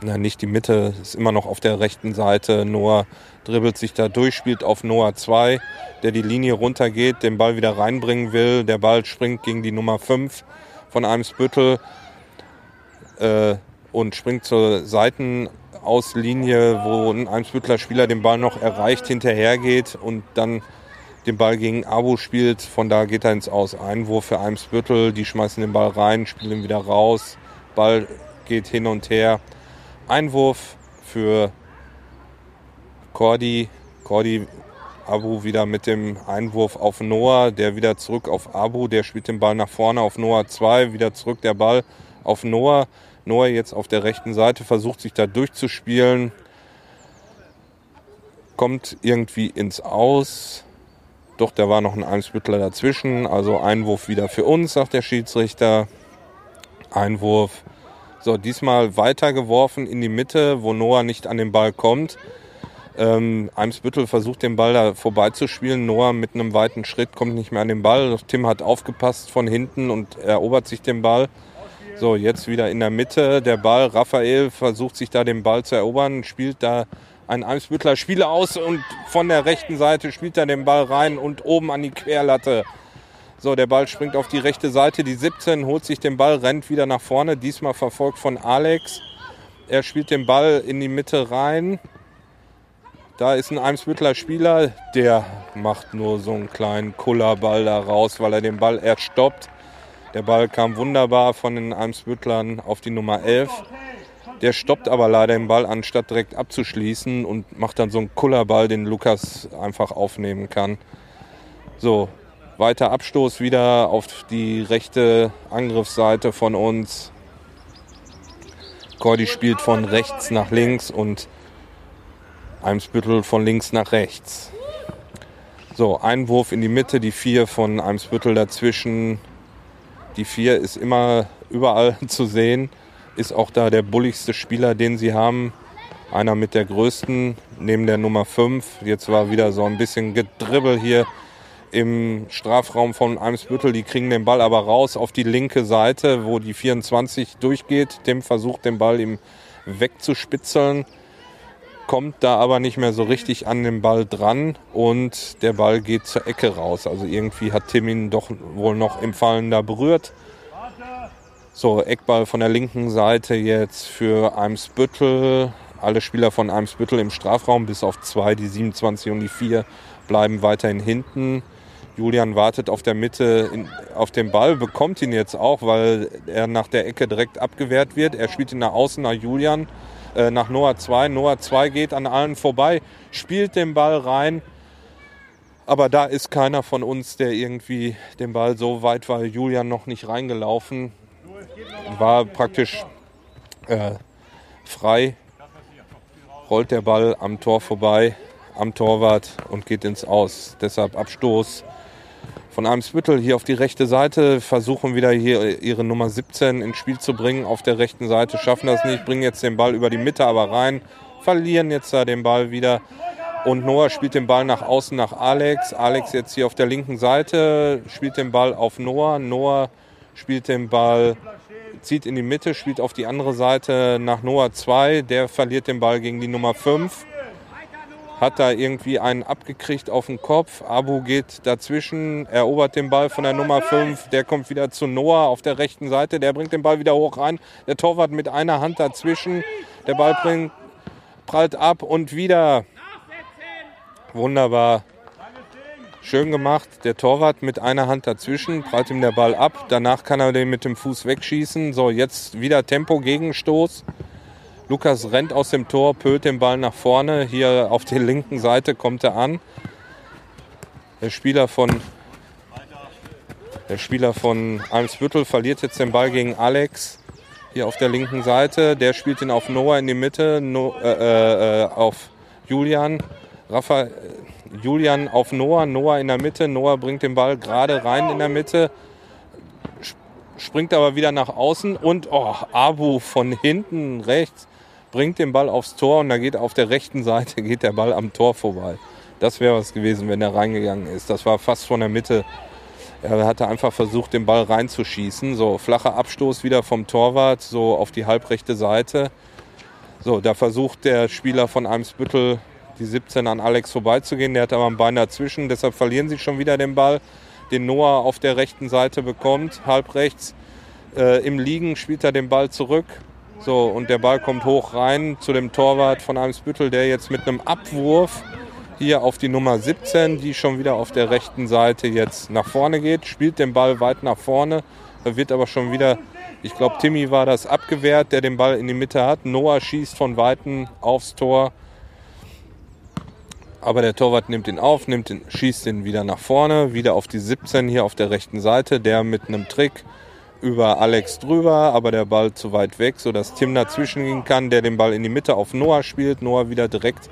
Na, nicht die Mitte, ist immer noch auf der rechten Seite. Noah dribbelt sich da durch, spielt auf Noah 2, der die Linie runtergeht, den Ball wieder reinbringen will. Der Ball springt gegen die Nummer 5 von Eimsbüttel äh, und springt zur Seitenauslinie, wo ein Eimsbüttler Spieler den Ball noch erreicht, hinterhergeht und dann den Ball gegen Abu spielt. Von da geht er ins Aus. Einwurf für Eimsbüttel, die schmeißen den Ball rein, spielen ihn wieder raus. Ball geht hin und her. Einwurf für Cordy. Cordy Abu wieder mit dem Einwurf auf Noah, der wieder zurück auf Abu, der spielt den Ball nach vorne auf Noah 2, wieder zurück der Ball auf Noah. Noah jetzt auf der rechten Seite versucht sich da durchzuspielen, kommt irgendwie ins Aus. Doch, da war noch ein Eimsbüttler dazwischen, also Einwurf wieder für uns, sagt der Schiedsrichter. Einwurf. So, diesmal weitergeworfen in die Mitte, wo Noah nicht an den Ball kommt. Ähm, Eimsbüttel versucht den Ball da vorbeizuspielen. Noah mit einem weiten Schritt kommt nicht mehr an den Ball. Tim hat aufgepasst von hinten und erobert sich den Ball. So, jetzt wieder in der Mitte der Ball. Raphael versucht sich da den Ball zu erobern, spielt da ein Eimsbüttler Spieler aus und von der rechten Seite spielt er den Ball rein und oben an die Querlatte. So, der Ball springt auf die rechte Seite. Die 17 holt sich den Ball, rennt wieder nach vorne. Diesmal verfolgt von Alex. Er spielt den Ball in die Mitte rein. Da ist ein Eimsbüttler Spieler, der macht nur so einen kleinen Kullerball da raus, weil er den Ball erst stoppt. Der Ball kam wunderbar von den Eimsbüttlern auf die Nummer 11. Der stoppt aber leider den Ball, anstatt direkt abzuschließen und macht dann so einen Kullerball, den Lukas einfach aufnehmen kann. So, weiter Abstoß wieder auf die rechte Angriffsseite von uns. Cordy spielt von rechts nach links und Eimsbüttel von links nach rechts. So, Einwurf in die Mitte, die vier von Eimsbüttel dazwischen. Die vier ist immer überall zu sehen, ist auch da der bulligste Spieler, den sie haben. Einer mit der größten, neben der Nummer 5. Jetzt war wieder so ein bisschen Gedribbel hier im Strafraum von Eimsbüttel. Die kriegen den Ball aber raus auf die linke Seite, wo die 24 durchgeht. Tim versucht den Ball ihm wegzuspitzeln kommt da aber nicht mehr so richtig an den Ball dran und der Ball geht zur Ecke raus. Also irgendwie hat Tim ihn doch wohl noch im Fallen da berührt. So, Eckball von der linken Seite jetzt für Eimsbüttel. Alle Spieler von Eimsbüttel im Strafraum, bis auf zwei, die 27 und die 4, bleiben weiterhin hinten. Julian wartet auf der Mitte in, auf den Ball, bekommt ihn jetzt auch, weil er nach der Ecke direkt abgewehrt wird. Er spielt ihn nach außen nach Julian. Äh, nach Noah 2. Noah 2 geht an allen vorbei, spielt den Ball rein. Aber da ist keiner von uns, der irgendwie den Ball so weit war. Julian noch nicht reingelaufen. War praktisch äh, frei. Rollt der Ball am Tor vorbei, am Torwart und geht ins Aus. Deshalb Abstoß von Eimsbüttel hier auf die rechte Seite, versuchen wieder hier ihre Nummer 17 ins Spiel zu bringen. Auf der rechten Seite schaffen das nicht, bringen jetzt den Ball über die Mitte aber rein, verlieren jetzt da den Ball wieder. Und Noah spielt den Ball nach außen nach Alex. Alex jetzt hier auf der linken Seite, spielt den Ball auf Noah. Noah spielt den Ball, zieht in die Mitte, spielt auf die andere Seite nach Noah 2. Der verliert den Ball gegen die Nummer 5 hat da irgendwie einen abgekriegt auf den Kopf. Abu geht dazwischen, erobert den Ball von der Nummer 5. Der kommt wieder zu Noah auf der rechten Seite. Der bringt den Ball wieder hoch rein. Der Torwart mit einer Hand dazwischen. Der Ball bringt, prallt ab und wieder. Wunderbar. Schön gemacht. Der Torwart mit einer Hand dazwischen, prallt ihm der Ball ab. Danach kann er den mit dem Fuß wegschießen. So, jetzt wieder Tempo, Gegenstoß. Lukas rennt aus dem Tor, pölt den Ball nach vorne. Hier auf der linken Seite kommt er an. Der Spieler von, der Spieler von Eimsbüttel verliert jetzt den Ball gegen Alex. Hier auf der linken Seite. Der spielt ihn auf Noah in die Mitte, no, äh, äh, auf Julian. Rafa, Julian auf Noah, Noah in der Mitte. Noah bringt den Ball gerade rein in der Mitte springt aber wieder nach außen und oh, Abu von hinten rechts bringt den Ball aufs Tor und da geht auf der rechten Seite geht der Ball am Tor vorbei. Das wäre was gewesen, wenn er reingegangen ist. Das war fast von der Mitte. Er hatte einfach versucht, den Ball reinzuschießen. So, flacher Abstoß wieder vom Torwart, so auf die halbrechte Seite. So, da versucht der Spieler von Eimsbüttel die 17 an Alex vorbeizugehen. Der hat aber ein Bein dazwischen, deshalb verlieren sie schon wieder den Ball. Den Noah auf der rechten Seite bekommt, halb rechts. Äh, Im Liegen spielt er den Ball zurück. So, und der Ball kommt hoch rein zu dem Torwart von Eimsbüttel, der jetzt mit einem Abwurf hier auf die Nummer 17, die schon wieder auf der rechten Seite jetzt nach vorne geht, spielt den Ball weit nach vorne. Wird aber schon wieder, ich glaube, Timmy war das abgewehrt, der den Ball in die Mitte hat. Noah schießt von Weitem aufs Tor. Aber der Torwart nimmt ihn auf, nimmt ihn, schießt ihn wieder nach vorne, wieder auf die 17 hier auf der rechten Seite. Der mit einem Trick über Alex drüber, aber der Ball zu weit weg, sodass Tim dazwischen gehen kann, der den Ball in die Mitte auf Noah spielt. Noah wieder direkt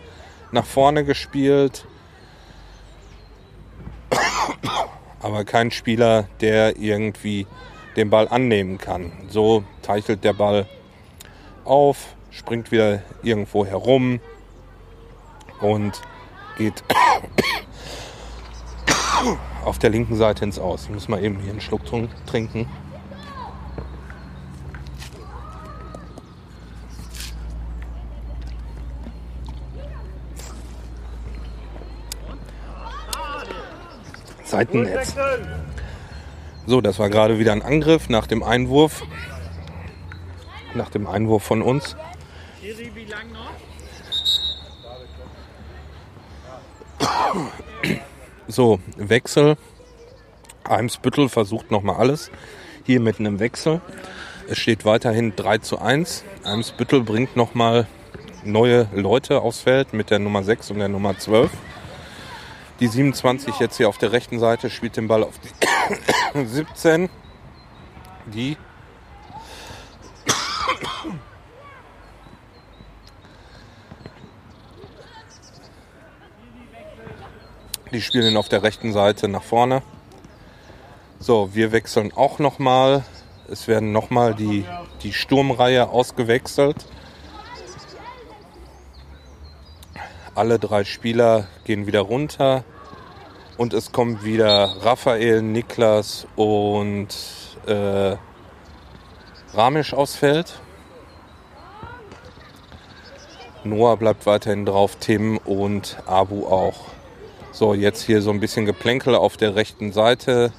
nach vorne gespielt. Aber kein Spieler, der irgendwie den Ball annehmen kann. So teichelt der Ball auf, springt wieder irgendwo herum und geht auf der linken Seite ins Aus. Ich muss mal eben hier einen Schluck trinken. Seitennetz. So, das war gerade wieder ein Angriff nach dem Einwurf. Nach dem Einwurf von uns. So, Wechsel. Eimsbüttel versucht nochmal alles. Hier mit einem Wechsel. Es steht weiterhin 3 zu 1. Eimsbüttel bringt nochmal neue Leute aufs Feld mit der Nummer 6 und der Nummer 12. Die 27 jetzt hier auf der rechten Seite spielt den Ball auf die 17. Die Die spielen auf der rechten Seite nach vorne. So, wir wechseln auch nochmal. Es werden nochmal die, die Sturmreihe ausgewechselt. Alle drei Spieler gehen wieder runter. Und es kommt wieder Raphael, Niklas und äh, Ramisch aufs Feld. Noah bleibt weiterhin drauf, Tim und Abu auch. So, jetzt hier so ein bisschen Geplänkel auf der rechten Seite.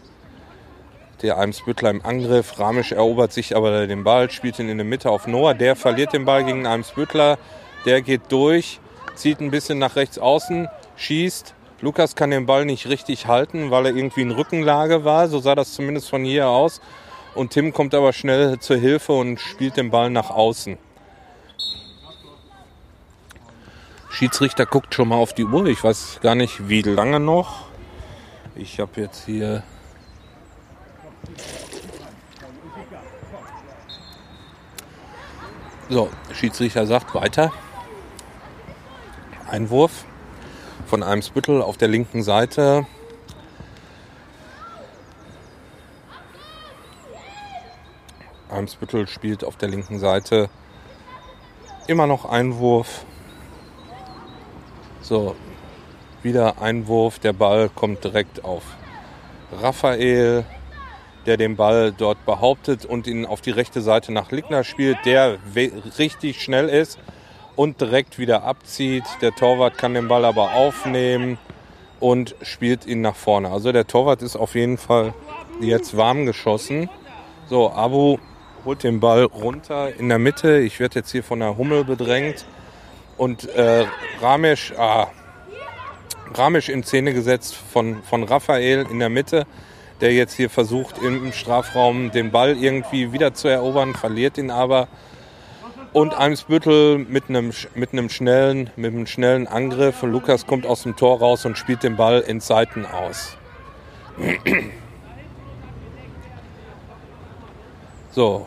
Der Eimsbüttler im Angriff. Ramisch erobert sich aber den Ball, spielt ihn in der Mitte auf Noah. Der verliert den Ball gegen Eimsbüttler. Der geht durch, zieht ein bisschen nach rechts außen, schießt Lukas kann den Ball nicht richtig halten, weil er irgendwie in Rückenlage war. So sah das zumindest von hier aus. Und Tim kommt aber schnell zur Hilfe und spielt den Ball nach außen. Schiedsrichter guckt schon mal auf die Uhr. Ich weiß gar nicht, wie lange noch. Ich habe jetzt hier So, Schiedsrichter sagt weiter. Einwurf von Eimsbüttel auf der linken Seite. Eimsbüttel spielt auf der linken Seite immer noch Einwurf. So, wieder Einwurf. Der Ball kommt direkt auf Raphael, der den Ball dort behauptet und ihn auf die rechte Seite nach Lickner spielt, der richtig schnell ist und direkt wieder abzieht. Der Torwart kann den Ball aber aufnehmen und spielt ihn nach vorne. Also der Torwart ist auf jeden Fall jetzt warm geschossen. So, Abu holt den Ball runter in der Mitte. Ich werde jetzt hier von der Hummel bedrängt. Und äh, Ramesh, ah, Ramesh in Szene gesetzt von, von Raphael in der Mitte, der jetzt hier versucht im Strafraum den Ball irgendwie wieder zu erobern, verliert ihn aber und Eimsbüttel mit einem, mit einem schnellen, mit einem schnellen Angriff. Lukas kommt aus dem Tor raus und spielt den Ball in Seiten aus. So.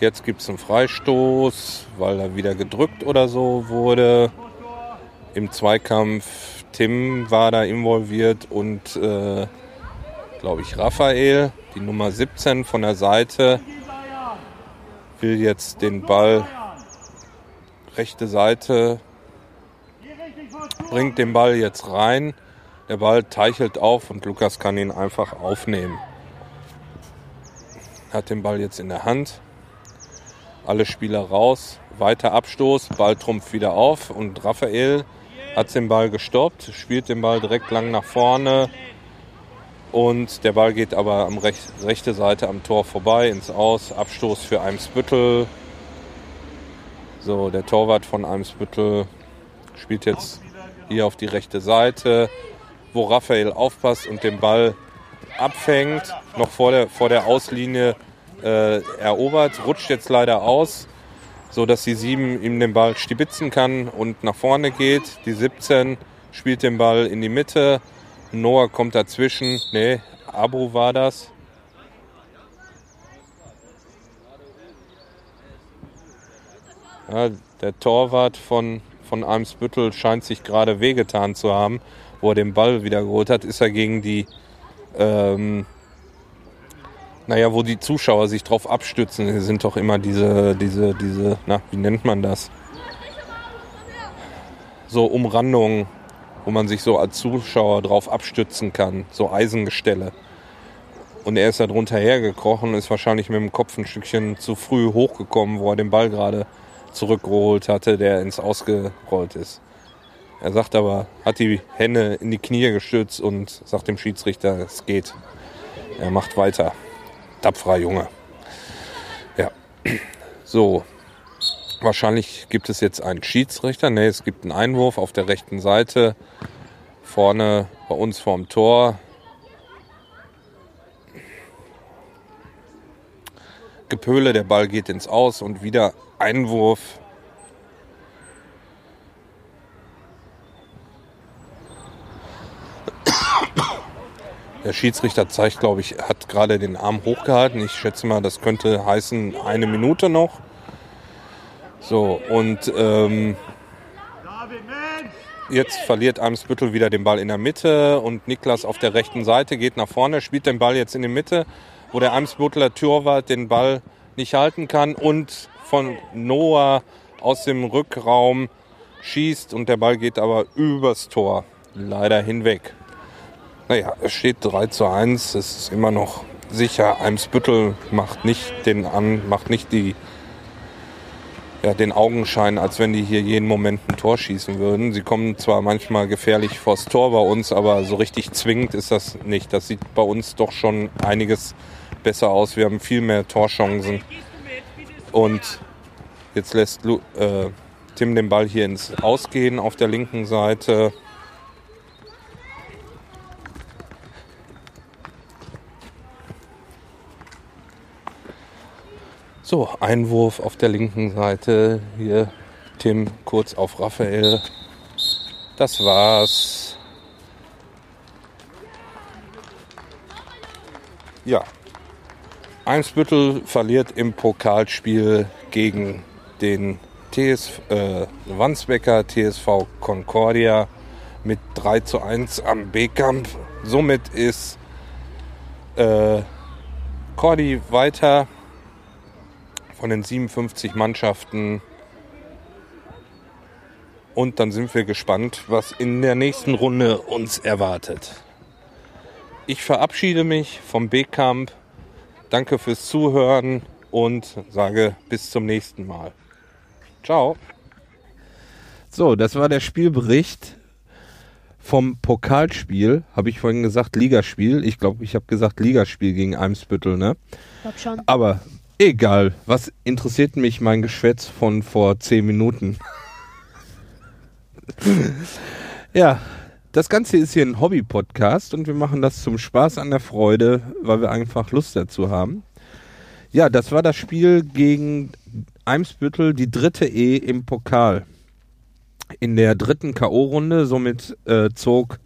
Jetzt gibt es einen Freistoß, weil er wieder gedrückt oder so wurde. Im Zweikampf Tim war da involviert und, äh, glaube ich, Raphael, die Nummer 17 von der Seite will jetzt den Ball rechte Seite bringt den Ball jetzt rein. Der Ball teichelt auf und Lukas kann ihn einfach aufnehmen. Hat den Ball jetzt in der Hand. Alle Spieler raus. Weiter Abstoß. Ball trumpft wieder auf. Und Raphael hat den Ball gestoppt. Spielt den Ball direkt lang nach vorne. Und der Ball geht aber am rech rechte Seite am Tor vorbei ins Aus. Abstoß für Eimsbüttel. So, der Torwart von Eimsbüttel spielt jetzt hier auf die rechte Seite, wo Raphael aufpasst und den Ball abfängt, noch vor der, vor der Auslinie äh, erobert, rutscht jetzt leider aus, so dass die 7 ihm den Ball stibitzen kann und nach vorne geht. Die 17 spielt den Ball in die Mitte, Noah kommt dazwischen. Nee, Abu war das. Ja, der Torwart von, von Eimsbüttel scheint sich gerade wehgetan zu haben, wo er den Ball wieder geholt hat. Ist er gegen die, ähm, naja, wo die Zuschauer sich drauf abstützen. Das sind doch immer diese, diese, diese, na, wie nennt man das? So Umrandungen wo man sich so als Zuschauer drauf abstützen kann, so Eisengestelle. Und er ist da drunter hergekrochen ist wahrscheinlich mit dem Kopf ein Stückchen zu früh hochgekommen, wo er den Ball gerade zurückgeholt hatte, der ins Ausgerollt ist. Er sagt aber, hat die Hände in die Knie gestützt und sagt dem Schiedsrichter, es geht. Er macht weiter. Tapferer Junge. Ja. So, Wahrscheinlich gibt es jetzt einen Schiedsrichter. Ne, es gibt einen Einwurf auf der rechten Seite. Vorne bei uns vorm Tor. Gepöle, der Ball geht ins Aus und wieder Einwurf. Der Schiedsrichter zeigt, glaube ich, hat gerade den Arm hochgehalten. Ich schätze mal, das könnte heißen eine Minute noch. So, und ähm, jetzt verliert Eimsbüttel wieder den Ball in der Mitte und Niklas auf der rechten Seite geht nach vorne, spielt den Ball jetzt in die Mitte, wo der Eimsbütteler Torwart den Ball nicht halten kann und von Noah aus dem Rückraum schießt und der Ball geht aber übers Tor leider hinweg. Naja, es steht 3 zu 1, es ist immer noch sicher. Eimsbüttel macht nicht den an, macht nicht die ja, den Augenschein, als wenn die hier jeden Moment ein Tor schießen würden. Sie kommen zwar manchmal gefährlich vors Tor bei uns, aber so richtig zwingend ist das nicht. Das sieht bei uns doch schon einiges besser aus. Wir haben viel mehr Torchancen. Und jetzt lässt Lu äh, Tim den Ball hier ins Ausgehen auf der linken Seite. So, Einwurf auf der linken Seite. Hier Tim kurz auf Raphael. Das war's. Ja. Eimsbüttel verliert im Pokalspiel gegen den TS, äh, Wandsbecker TSV Concordia mit 3 zu 1 am B-Kampf. Somit ist äh, Cordy weiter von den 57 Mannschaften. Und dann sind wir gespannt, was in der nächsten Runde uns erwartet. Ich verabschiede mich vom B-Camp. Danke fürs Zuhören und sage bis zum nächsten Mal. Ciao. So, das war der Spielbericht vom Pokalspiel. Habe ich vorhin gesagt, Ligaspiel. Ich glaube, ich habe gesagt Ligaspiel gegen Eimsbüttel, ne? Glaub schon. Aber Egal, was interessiert mich mein Geschwätz von vor zehn Minuten? ja, das Ganze ist hier ein Hobby-Podcast und wir machen das zum Spaß an der Freude, weil wir einfach Lust dazu haben. Ja, das war das Spiel gegen Eimsbüttel, die dritte E im Pokal. In der dritten K.O.-Runde, somit äh, zog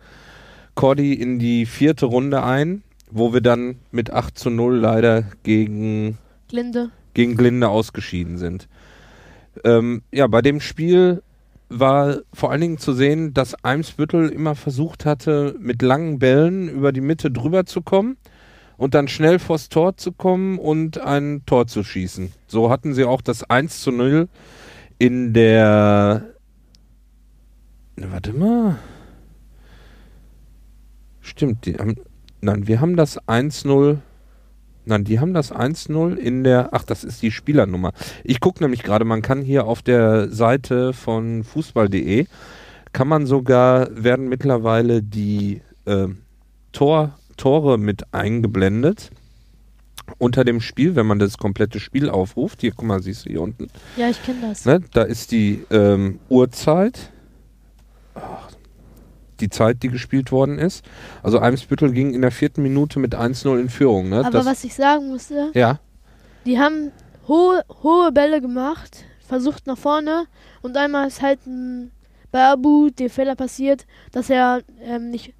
Cordy in die vierte Runde ein, wo wir dann mit 8 zu 0 leider gegen Glinde. Gegen Glinde ausgeschieden sind. Ähm, ja, bei dem Spiel war vor allen Dingen zu sehen, dass Eimsbüttel immer versucht hatte, mit langen Bällen über die Mitte drüber zu kommen und dann schnell vors Tor zu kommen und ein Tor zu schießen. So hatten sie auch das 1 zu 0 in der Warte mal. Stimmt, die haben. Nein, wir haben das 1-0. Nein, die haben das 1-0 in der. Ach, das ist die Spielernummer. Ich gucke nämlich gerade, man kann hier auf der Seite von fußball.de kann man sogar, werden mittlerweile die äh, Tor, Tore mit eingeblendet unter dem Spiel, wenn man das komplette Spiel aufruft. Hier, guck mal, siehst du hier unten. Ja, ich kenne das. Ne, da ist die ähm, Uhrzeit, Ach, die Zeit, die gespielt worden ist. Also Eimsbüttel ging in der vierten Minute mit 1-0 in Führung. Ne? Aber das, was ich sagen musste, ja, die haben hohe, hohe Bälle gemacht, versucht nach vorne und einmal ist halt ein, bei Abu der Fehler passiert, dass er ähm, nicht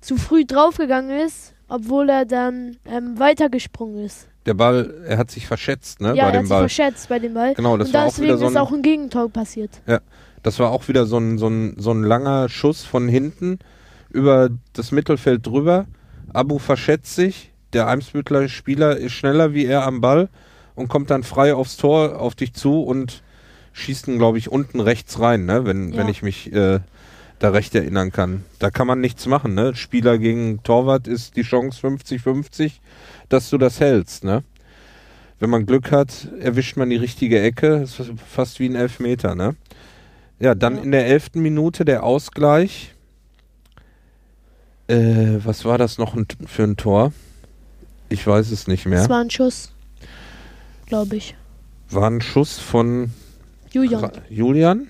zu früh draufgegangen ist, obwohl er dann ähm, weitergesprungen ist. der Ball, er hat sich verschätzt ne, ja, bei er dem hat sich Ball. verschätzt bei dem Ball. Genau, das und war auch deswegen wieder so ist auch ein Gegentor passiert. Das war auch wieder so ein, so, ein, so ein langer Schuss von hinten über das Mittelfeld drüber. Abu verschätzt sich, der Eimsbüttler Spieler ist schneller wie er am Ball und kommt dann frei aufs Tor auf dich zu und schießt ihn, glaube ich, unten rechts rein, ne? wenn, Ja. wenn ich mich äh, da recht erinnern kann. Da kann man nichts machen. Ne? Spieler gegen Torwart ist die Chance 50-50, dass du das hältst. Ne? Wenn man Glück hat, erwischt man die richtige Ecke. Das ist fast wie ein Elfmeter. Ne? Ja, dann Ja. in der elften Minute der Ausgleich. Äh, was war das noch für ein Tor? Ich weiß es nicht mehr. Das war ein Schuss, glaube ich. War ein Schuss von Julian. Ra- Julian.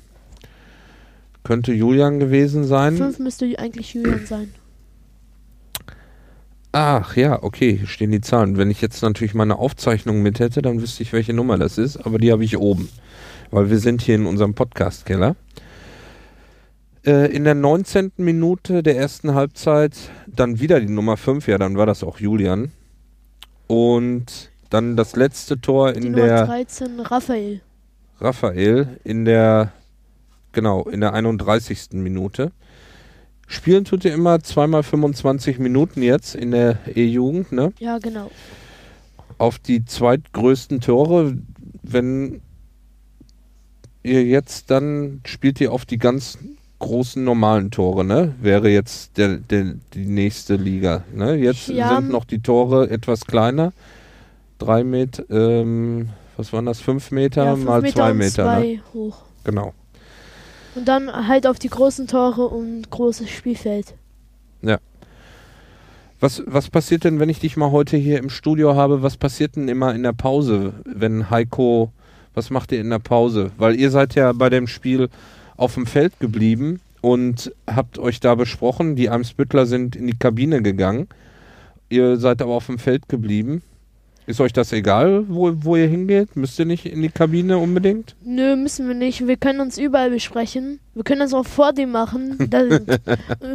Könnte Julian gewesen sein. Fünf müsste eigentlich Julian sein. Ach ja, okay, hier stehen die Zahlen. Wenn ich jetzt natürlich meine Aufzeichnung mit hätte, dann wüsste ich, welche Nummer das ist, aber die habe ich oben. Weil wir sind hier in unserem Podcast-Keller. Äh, in der 19. Minute der ersten Halbzeit dann wieder die Nummer 5, ja, dann war das auch Julian. Und dann das letzte Tor Die in Nummer der 13, Raphael. Raphael in der, genau, in der 31. Minute. Spielen tut er immer zweimal 25 Minuten jetzt in der E-Jugend, ne? Ja, genau. Auf die zweitgrößten Tore, wenn ihr jetzt dann spielt ihr auf die ganz großen normalen Tore, ne? Wäre jetzt der, der, die nächste Liga, ne? Jetzt Ja. sind noch die Tore etwas kleiner. Drei Meter, ähm, was waren das? Fünf Meter ja, fünf mal Meter zwei Meter, ne? zwei hoch. Genau. Und dann halt auf die großen Tore und großes Spielfeld. Was, was passiert denn, wenn ich dich mal heute hier im Studio habe? Was passiert denn immer in der Pause, wenn Heiko, was macht ihr in der Pause? Weil ihr seid ja bei dem Spiel auf dem Feld geblieben und habt euch da besprochen. Die Eimsbüttler sind in die Kabine gegangen. Ihr seid aber auf dem Feld geblieben. Ist euch das egal, wo, wo ihr hingeht? Müsst ihr nicht in die Kabine unbedingt? Nö, müssen wir nicht. Wir können uns überall besprechen. Wir können das auch vor dem machen. Das,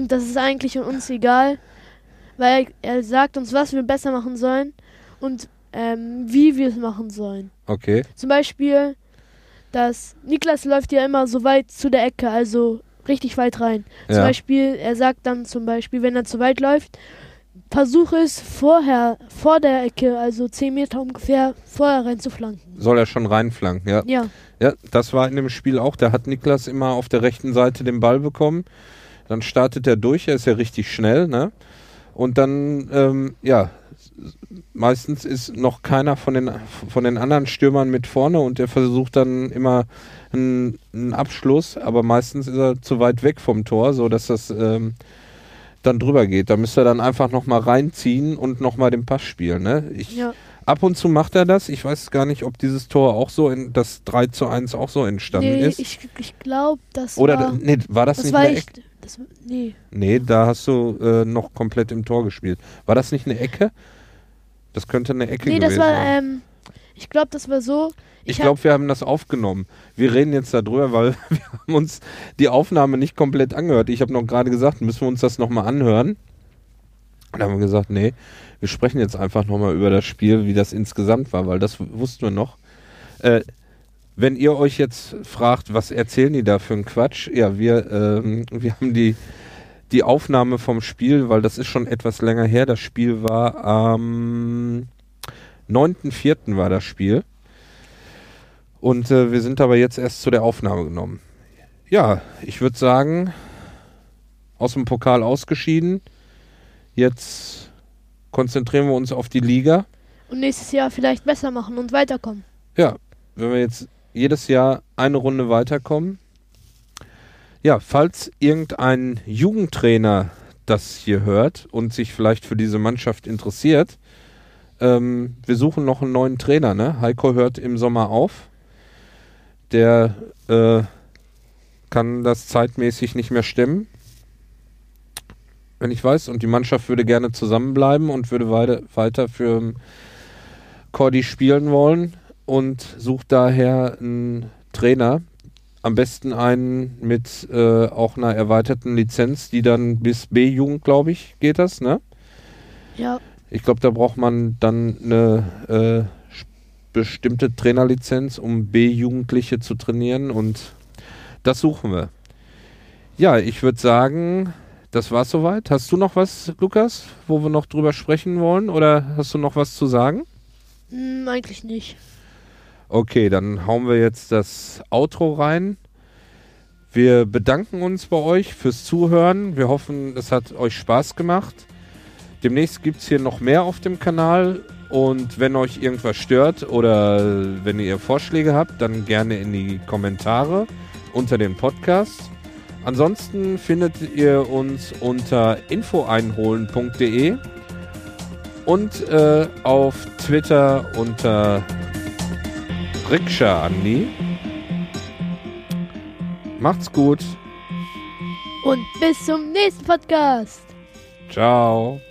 das ist eigentlich uns egal. Weil er sagt uns, was wir besser machen sollen und ähm, wie wir es machen sollen. Okay. Zum Beispiel, dass Niklas läuft ja immer so weit zu der Ecke, also richtig weit rein. Zum Ja. Beispiel, er sagt dann zum Beispiel, wenn er zu weit läuft, versuche es vorher, vor der Ecke, also 10 Meter ungefähr, vorher reinzuflanken. Soll er schon reinflanken, ja. Ja, Ja, das war in dem Spiel auch. Da hat Niklas immer auf der rechten Seite den Ball bekommen. Dann startet er durch, er ist ja richtig schnell, ne? Und dann, ähm, ja, meistens ist noch keiner von den, von den anderen Stürmern mit vorne und er versucht dann immer einen, einen Abschluss, aber meistens ist er zu weit weg vom Tor, so dass das ähm, dann drüber geht. Da müsste er dann einfach nochmal reinziehen und nochmal den Pass spielen, ne? Ich, ja. Ab und zu macht er das. Ich weiß gar nicht, ob dieses Tor auch so, in, das 3 zu 1 auch so entstanden Nee, ist. ich, ich glaube, das Oder, war... nee, war das, das nicht war eine. Ecke? Das, nee, Nee, da hast du äh, noch komplett im Tor gespielt. War das nicht eine Ecke? Das könnte eine Ecke nee, das gewesen war... sein. Ähm, ich glaube, das war so... ich hab- glaube, wir haben das aufgenommen. Wir reden jetzt darüber, weil wir haben uns die Aufnahme nicht komplett angehört. Ich habe noch gerade gesagt, müssen wir uns das nochmal anhören. Und dann haben wir gesagt, nee, wir sprechen jetzt einfach nochmal über das Spiel, wie das insgesamt war, weil das wussten wir noch. Äh, wenn ihr euch jetzt fragt, was erzählen die da für einen Quatsch? Ja, wir, ähm, wir haben die, die Aufnahme vom Spiel, weil das ist schon etwas länger her. Das Spiel war am 9.4. war das Spiel. Und äh, wir sind aber jetzt erst zu der Aufnahme genommen. ja, ich würde sagen, aus dem Pokal ausgeschieden. Jetzt konzentrieren wir uns auf die Liga. Und nächstes Jahr vielleicht besser machen und weiterkommen. Ja, wenn wir jetzt jedes Jahr eine Runde weiterkommen. Ja, falls irgendein Jugendtrainer das hier hört und sich vielleicht für diese Mannschaft interessiert, ähm, wir suchen noch einen neuen Trainer. Ne? Heiko hört im Sommer auf. Der äh, kann das zeitmäßig nicht mehr stemmen. Wenn ich weiß, und die Mannschaft würde gerne zusammenbleiben und würde weiter, weiter für Cordy spielen wollen und sucht daher einen Trainer. Am besten einen mit äh, auch einer erweiterten Lizenz, die dann bis B-Jugend, glaube ich, geht das, ne? Ja. Ich glaube, da braucht man dann eine äh, bestimmte Trainerlizenz, um B-Jugendliche zu trainieren und das suchen wir. Ja, ich würde sagen, das war's soweit. Hast du noch was, Lukas, wo wir noch drüber sprechen wollen oder hast du noch was zu sagen? Hm, eigentlich nicht. Okay, dann hauen wir jetzt das Outro rein. Wir bedanken uns bei euch fürs Zuhören. Wir hoffen, es hat euch Spaß gemacht. Demnächst gibt es hier noch mehr auf dem Kanal. Und wenn euch irgendwas stört oder wenn ihr Vorschläge habt, dann gerne in die Kommentare unter dem Podcast. Ansonsten findet ihr uns unter infoeinholen.de und äh, auf Twitter unter Rikscha Andi. Macht's gut. Und bis zum nächsten Podcast. Ciao.